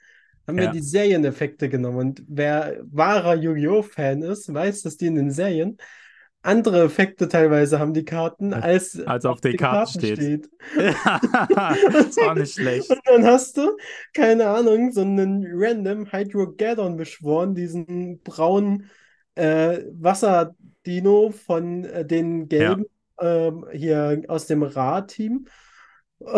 haben wir die Serieneffekte genommen. Und wer wahrer Yu-Gi-Oh! Fan ist, weiß, dass die in den Serien andere Effekte teilweise haben, die Karten, als, als auf den Karten steht. <laughs> <laughs> ist auch nicht schlecht. Und dann hast du, keine Ahnung, so einen random Hydrogadon beschworen, diesen braunen äh, Wasserdino von äh, den gelben ähm, hier aus dem Ra-Team. <laughs>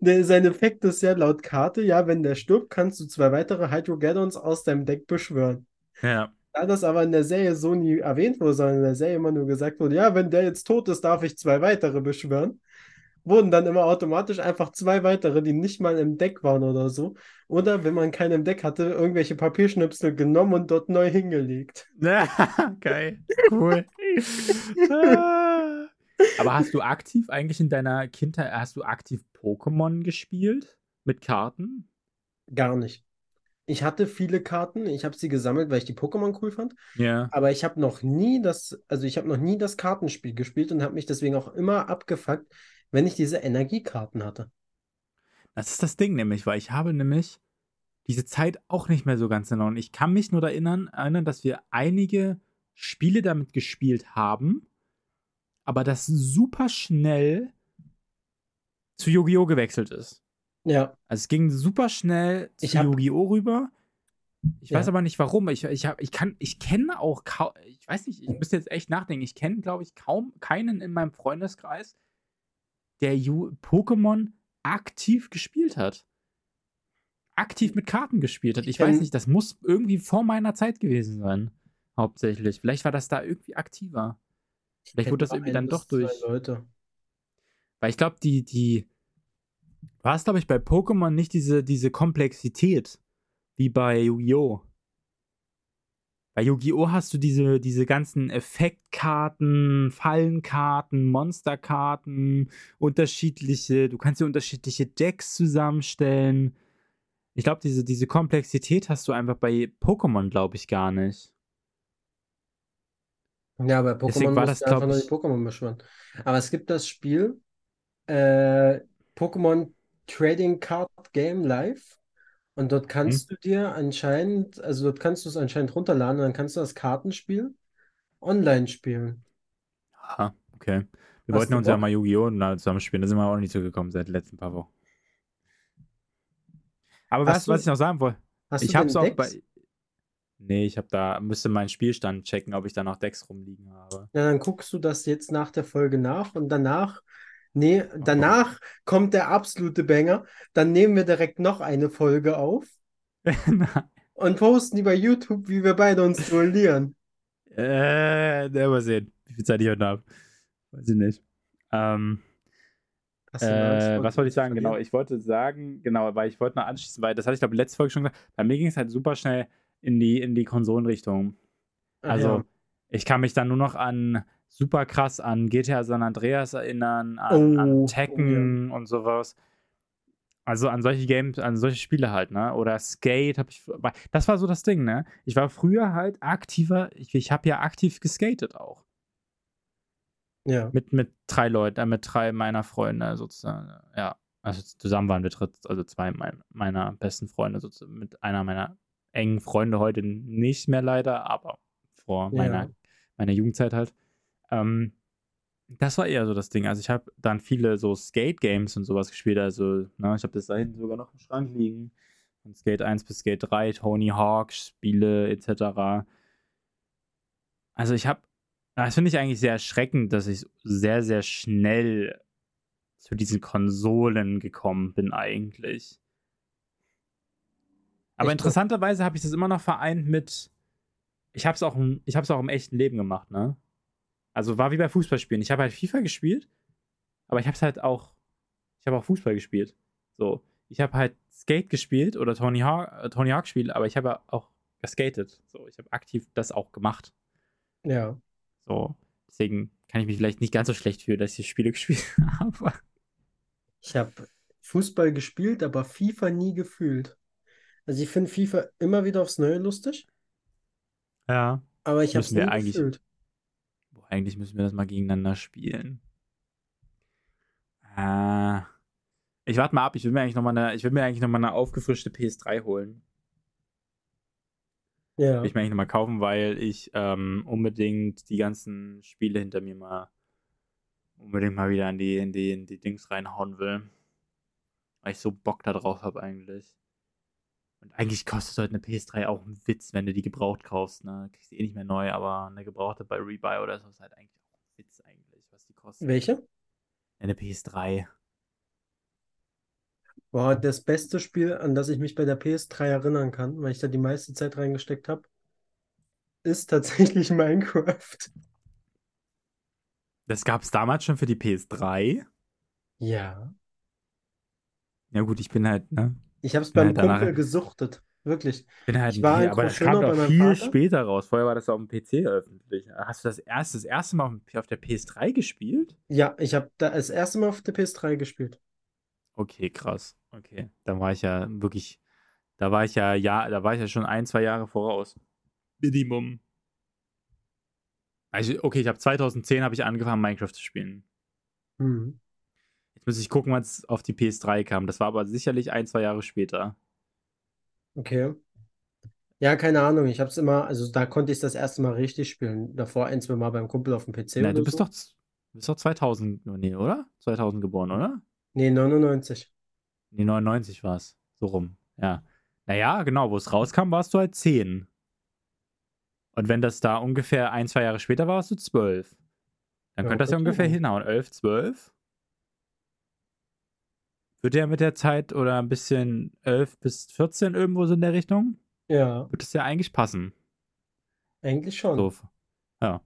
Sein Effekt ist ja laut Karte, ja, wenn der stirbt, kannst du zwei weitere Hydrogadons aus deinem Deck beschwören. Ja. Da das aber in der Serie so nie erwähnt wurde, sondern in der Serie immer nur gesagt wurde, ja, wenn der jetzt tot ist, darf ich zwei weitere beschwören, wurden dann immer automatisch einfach zwei weitere, die nicht mal im Deck waren oder so. Oder wenn man keinen im Deck hatte, irgendwelche Papierschnipsel genommen und dort neu hingelegt. <laughs> Geil. Cool. Ah. Aber hast du aktiv eigentlich in deiner Kindheit, hast du aktiv Pokémon gespielt? Mit Karten? Gar nicht. Ich hatte viele Karten, ich habe sie gesammelt, weil ich die Pokémon cool fand, Ja. aber ich habe noch nie das, also ich habe noch nie das Kartenspiel gespielt und habe mich deswegen auch immer abgefuckt, wenn ich diese Energiekarten hatte. Das ist das Ding nämlich, weil ich habe nämlich diese Zeit auch nicht mehr so ganz genau. Und ich kann mich nur erinnern, erinnern, dass wir einige Spiele damit gespielt haben, aber das super schnell zu Yu-Gi-Oh! gewechselt ist. Ja, Also es ging super schnell zu Yu-Gi-Oh! rüber. Ich Ja. weiß aber nicht warum. Ich, ich, hab, ich kann, ich kenne auch kaum, ich weiß nicht, ich müsste jetzt echt nachdenken. Ich kenne, glaube ich, kaum keinen in meinem Freundeskreis, der Pokémon aktiv gespielt hat. Aktiv mit Karten gespielt hat. Ich Ich weiß nicht, das muss irgendwie vor meiner Zeit gewesen sein. Hauptsächlich. Vielleicht war das da irgendwie aktiver. Vielleicht wurde das irgendwie dann doch durch. Leute. Weil ich glaube, die, die, du hast, glaube ich, bei Pokémon nicht diese, diese Komplexität wie bei Yu-Gi-Oh! Bei Yu-Gi-Oh! hast du diese, diese ganzen Effektkarten, Fallenkarten, Monsterkarten, unterschiedliche, du kannst dir unterschiedliche Decks zusammenstellen. Ich glaube, diese, diese Komplexität hast du einfach bei Pokémon, glaube ich, gar nicht. Ja, bei Pokémon war das, du einfach glaub nur ich- die Pokémon beschwören. Aber es gibt das Spiel äh, Pokémon Trading Card Game Live und dort kannst du dir anscheinend, also dort kannst du es anscheinend runterladen und dann kannst du das Kartenspiel online spielen. Aha, okay. Wir Hast wollten uns ja Bock? mal Yu-Gi-Oh! zusammen spielen, da sind wir auch nicht zugekommen seit den letzten paar Wochen. Aber was, du- was ich noch sagen wollte, ich hab's auch Decks? bei. Nee, ich hab da, müsste meinen Spielstand checken, ob ich da noch Decks rumliegen habe. Ja, dann guckst du das jetzt nach der Folge nach und danach, nee, danach kommt der absolute Banger. Dann nehmen wir direkt noch eine Folge auf <laughs> und posten die bei YouTube, wie wir beide uns duellieren. äh, der mal sehen, wie viel Zeit ich heute habe. Weiß ich nicht. Ähm, Äh, was wollte ich sagen? Genau, ich wollte sagen, genau, weil ich wollte noch anschließen, weil das hatte ich glaube letzte Folge schon gesagt. Bei mir ging es halt super schnell in die, in die Konsolenrichtung. Ach Also, ja. ich kann mich dann nur noch an super krass an GTA San Andreas erinnern, an, an Oh, Tekken und sowas. Also an solche Games, an solche Spiele halt, ne? Oder Skate habe ich. Das war so das Ding, ne? Ich war früher halt aktiver, ich, ich habe ja aktiv geskatet auch. Ja. Mit, mit drei Leuten, äh, mit drei meiner Freunde sozusagen. Ja. Also zusammen waren wir dritt, also zwei mein, meiner besten Freunde, sozusagen, mit einer meiner engen Freunde heute nicht mehr leider, aber vor Ja. meiner, meiner Jugendzeit halt. Ähm, das war eher so das Ding. Also ich habe dann viele so Skate-Games und sowas gespielt. Also, ne, ich habe das da hinten sogar noch im Schrank liegen. Von Skate 1 bis Skate 3, Tony Hawk, Spiele etc. Also ich habe, das finde ich eigentlich sehr erschreckend, dass ich sehr, sehr schnell zu diesen Konsolen gekommen bin eigentlich. Aber Ich interessanterweise habe ich das immer noch vereint mit, ich habe es auch, im- ich habe es auch im echten Leben gemacht, ne? Also war wie bei Fußballspielen. Ich habe halt FIFA gespielt, aber ich habe es halt auch, ich habe auch Fußball gespielt. So, ich habe halt Skate gespielt oder Tony Hawk, äh, Tony Hawk gespielt, aber ich habe ja auch geskatet. So, ich habe aktiv das auch gemacht. Ja. So, deswegen kann ich mich vielleicht nicht ganz so schlecht fühlen, dass ich Spiele <laughs> gespielt habe. Ich habe Fußball gespielt, aber FIFA nie gefühlt. Also ich finde FIFA immer wieder aufs Neue lustig, Ja. aber ich habe es nie eigentlich- gefühlt. Eigentlich müssen wir das mal gegeneinander spielen. Äh, ich warte mal ab, ich will mir eigentlich nochmal eine, ich will mir eigentlich noch mal eine aufgefrischte PS3 holen. Ja. Will ich mir eigentlich nochmal kaufen, weil ich ähm, unbedingt die ganzen Spiele hinter mir mal unbedingt mal wieder in die, in die, in die Dings reinhauen will. Weil ich so Bock da drauf habe eigentlich. Und eigentlich kostet heute eine PS3 auch einen Witz, wenn du die gebraucht kaufst. Ne? Kriegst du eh nicht mehr neu, aber eine gebrauchte bei Rebuy oder so ist halt eigentlich auch ein Witz eigentlich, was die kostet. Welche? Eine PS3. War das beste Spiel, an das ich mich bei der PS3 erinnern kann, weil ich da die meiste Zeit reingesteckt habe, ist tatsächlich Minecraft. Das gab es damals schon für die PS3. Ja. Ja gut, ich bin halt, ne? Ich habe es beim danach- Kumpel gesuchtet. Wirklich. bin halt Ich war ein aber das kam doch viel Vater. später raus. Vorher war das auf dem PC öffentlich. Hast du das erste, das erste Mal auf, der PS3 gespielt? Ja, ich habe da das erste Mal auf der PS3 gespielt. Okay, krass. Okay, dann war ich ja wirklich, da war ich ja, ja, da war ich ja schon ein, zwei Jahre voraus. Minimum. Also, okay, ich habe 2010 habe ich angefangen Minecraft zu spielen. Hm. Muss ich gucken, wann es auf die PS3 kam. Das war aber sicherlich ein, zwei Jahre später. Okay. Ja, keine Ahnung. Ich habe es immer, also da konnte ich das erste Mal richtig spielen. Davor ein, zwei Mal beim Kumpel auf dem PC oder du bist so. doch, du bist doch 2000, nee, oder? 2000 geboren, oder? Nee, 99. Nee, 99 war es. So rum. Ja. Naja, genau, wo es rauskam, warst du halt 10. Und wenn das da ungefähr ein, zwei Jahre später war, warst du 12. Dann Ja, könnte das ja ungefähr hinhauen. 11, 12. Wird ja mit der Zeit oder ein bisschen 11 bis 14 irgendwo so in der Richtung, Ja, wird es ja eigentlich passen. eigentlich schon. So. Ja.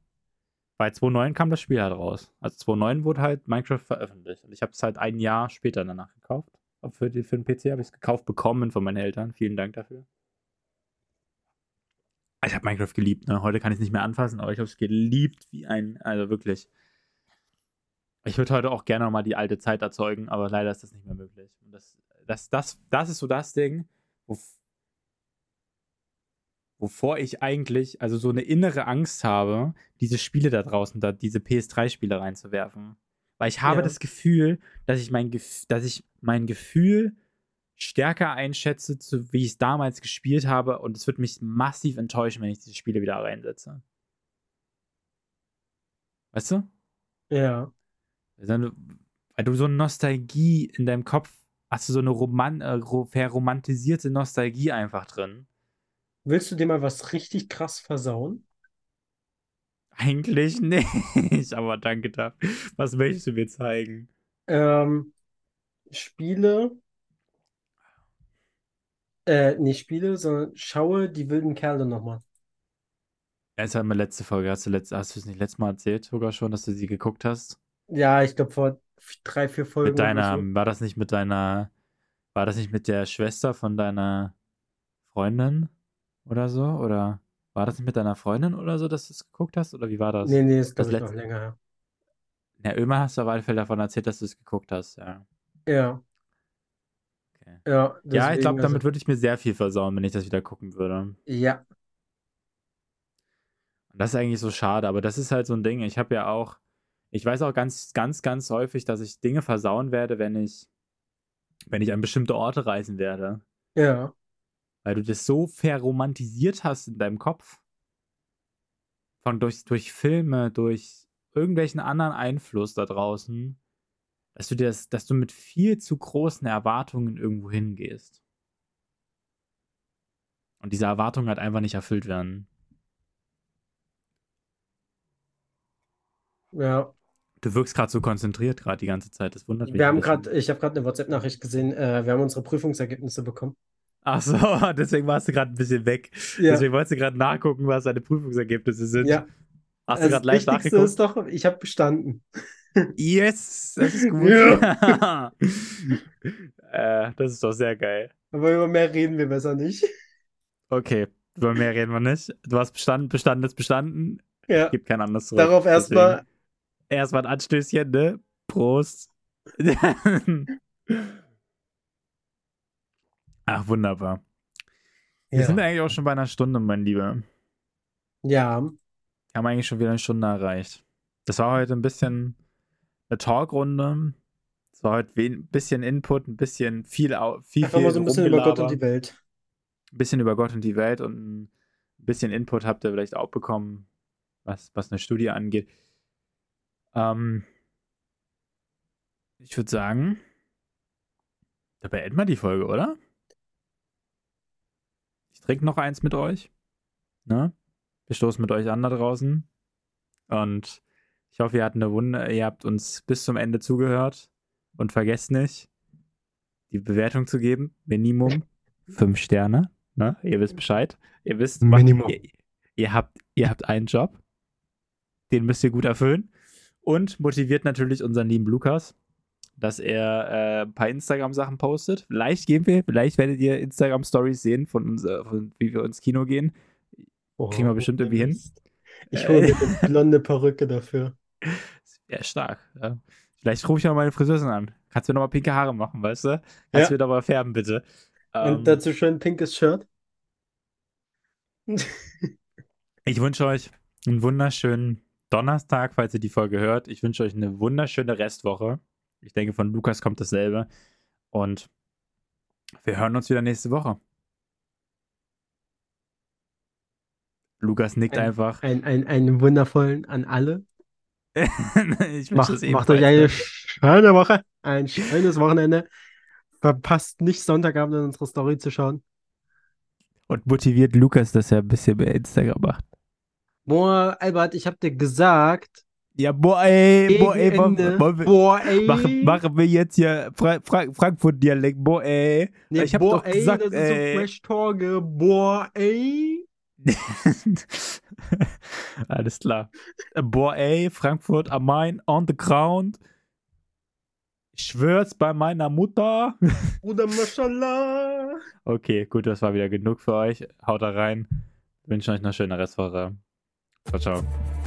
Bei 2.9 kam das Spiel halt raus. Also 2.9 wurde halt Minecraft veröffentlicht. Und ich habe es halt ein Jahr später danach gekauft. Für, die, für den PC habe ich es gekauft bekommen von meinen Eltern. Vielen Dank dafür. Ich habe Minecraft geliebt. Ne? Heute kann ich es nicht mehr anfassen, aber ich habe es geliebt wie ein, also wirklich. Ich würde heute auch gerne nochmal die alte Zeit erzeugen, aber leider ist das nicht mehr möglich. Und das, das, das, das ist so das Ding, wo, wovor ich eigentlich, also so eine innere Angst habe, diese Spiele da draußen, da diese PS3-Spiele reinzuwerfen. Weil ich habe Ja. das Gefühl, dass ich mein, dass ich mein Gefühl stärker einschätze, zu, wie ich es damals gespielt habe, und es wird mich massiv enttäuschen, wenn ich diese Spiele wieder reinsetze. Weißt du? Ja. Also, weil du so eine Nostalgie in deinem Kopf hast du so eine Roman äh, ro- verromantisierte Nostalgie einfach drin. Willst du dir mal was richtig krass versauen? Eigentlich <laughs> nicht, aber danke dafür. Was möchtest du mir zeigen? Ähm, Spiele, äh, nicht Spiele, sondern schaue die wilden Kerle nochmal. Das war meine letzte Folge. Hast du, letzt, hast du es nicht letztes Mal erzählt, sogar schon, dass du sie geguckt hast? Ja, ich glaube vor drei, vier Folgen Mit deiner, so. war das nicht mit deiner, war das nicht mit der Schwester von deiner Freundin oder so? Oder war das nicht mit deiner Freundin oder so, dass du es geguckt hast? Oder wie war das? Nee, nee, ist Das glaube ich noch länger her. Ja, irgendwann hast du auf alle Fälle davon erzählt, dass du es geguckt hast, ja. Ja, Okay. ja, Ja, ich glaube, damit also, würde ich mir sehr viel versauen, wenn ich das wieder gucken würde. ja, Und das ist eigentlich so schade, aber das ist halt so ein Ding. Ich habe ja auch, ich weiß auch ganz, ganz, ganz häufig, dass ich Dinge versauen werde, wenn ich, wenn ich an bestimmte Orte reisen werde. ja, Weil du das so verromantisiert hast in deinem Kopf. Von durch, durch Filme, durch irgendwelchen anderen Einfluss da draußen, dass du dir das, dass du mit viel zu großen Erwartungen irgendwo hingehst. Und diese Erwartungen halt einfach nicht erfüllt werden. ja. Du wirkst gerade so konzentriert gerade die ganze Zeit. Das wundert mich. Wir haben gerade, ich habe gerade eine WhatsApp-Nachricht gesehen, äh, wir haben unsere Prüfungsergebnisse bekommen. Ach so, <laughs> deswegen warst du gerade ein bisschen weg. Ja, Deswegen wolltest du gerade nachgucken, was deine Prüfungsergebnisse sind. ja. Hast du Das gerade live Wichtigste nachgeguckt? ist doch, ich habe bestanden. Yes, das ist gut. Ja. <laughs> Äh, das ist doch sehr geil. Aber über mehr reden wir besser nicht. Okay, über mehr reden wir nicht. Du hast bestanden, bestanden ist bestanden. Ja. Gibt kein anderes zurück. Darauf erstmal. Erstmal ein Anstößchen, ne? Prost. <laughs> Ach, wunderbar. Wir Ja. sind eigentlich auch schon bei einer Stunde, mein Lieber. Ja. Wir haben eigentlich schon wieder eine Stunde erreicht. Das war heute ein bisschen eine Talkrunde. Es war heute ein bisschen Input, ein bisschen viel, viel, Einfach viel mal so ein bisschen über Gott und die Welt. ein bisschen über Gott und die Welt und ein bisschen Input habt ihr vielleicht auch bekommen, was, was eine Studie angeht. Ähm, ich würde sagen, da beenden wir die Folge, oder? Ich trinke noch eins mit euch. Ne? Wir stoßen mit euch an da draußen. Und ich hoffe, ihr, habt eine Wunder ihr habt uns bis zum Ende zugehört. Und vergesst nicht, die Bewertung zu geben. Minimum fünf Sterne. Ne? Ihr wisst Bescheid. Ihr wisst, Minimum. Ihr, ihr, habt, ihr habt einen Job. Den müsst ihr gut erfüllen. Und motiviert natürlich unseren lieben Lukas, dass er äh, ein paar Instagram-Sachen postet. Vielleicht gehen wir, vielleicht werdet ihr Instagram-Stories sehen von uns, äh, von, wie wir ins Kino gehen. Kriegen wir bestimmt irgendwie hin. Ich hole mir <laughs> eine blonde Perücke dafür. Ja, stark. Ja. Vielleicht rufe ich auch meine Friseurin an. Kannst du mir nochmal pinke Haare machen, weißt du? Kannst du mir doch mal färben, bitte. Ähm, Und dazu schön pinkes Shirt. Ich wünsche euch einen wunderschönen Donnerstag, falls ihr die Folge hört. Ich wünsche euch eine wunderschöne Restwoche. Ich denke, von Lukas kommt dasselbe. Und wir hören uns wieder nächste Woche. Lukas nickt Ein- einfach. Ein, ein, einen wundervollen an alle. <laughs> ich Macht, das macht euch eine ne? schöne Woche, ein schönes Wochenende. Verpasst nicht Sonntagabend in unsere Story zu schauen. Und motiviert Lukas, dass er ein bisschen mehr Instagram macht. Boah, Albert, ich hab dir gesagt, Ja, boah, ey, boah, ey, Ende, wollen wir, boah, ey. machen, machen wir jetzt hier Fra Fra Frankfurt-Dialekt, boah, ey. Nee, ich hab boah, doch ey, gesagt, das ist ey. so fresh Torge. Boah, ey. <laughs> Alles klar. Boah, ey, Frankfurt am Main, on the ground. Ich schwör's bei meiner Mutter. <laughs> Bruder, mashallah. Okay, gut, das war wieder genug für euch. Haut da rein. Wünsche euch eine schöne Restwoche. Ciao, ciao.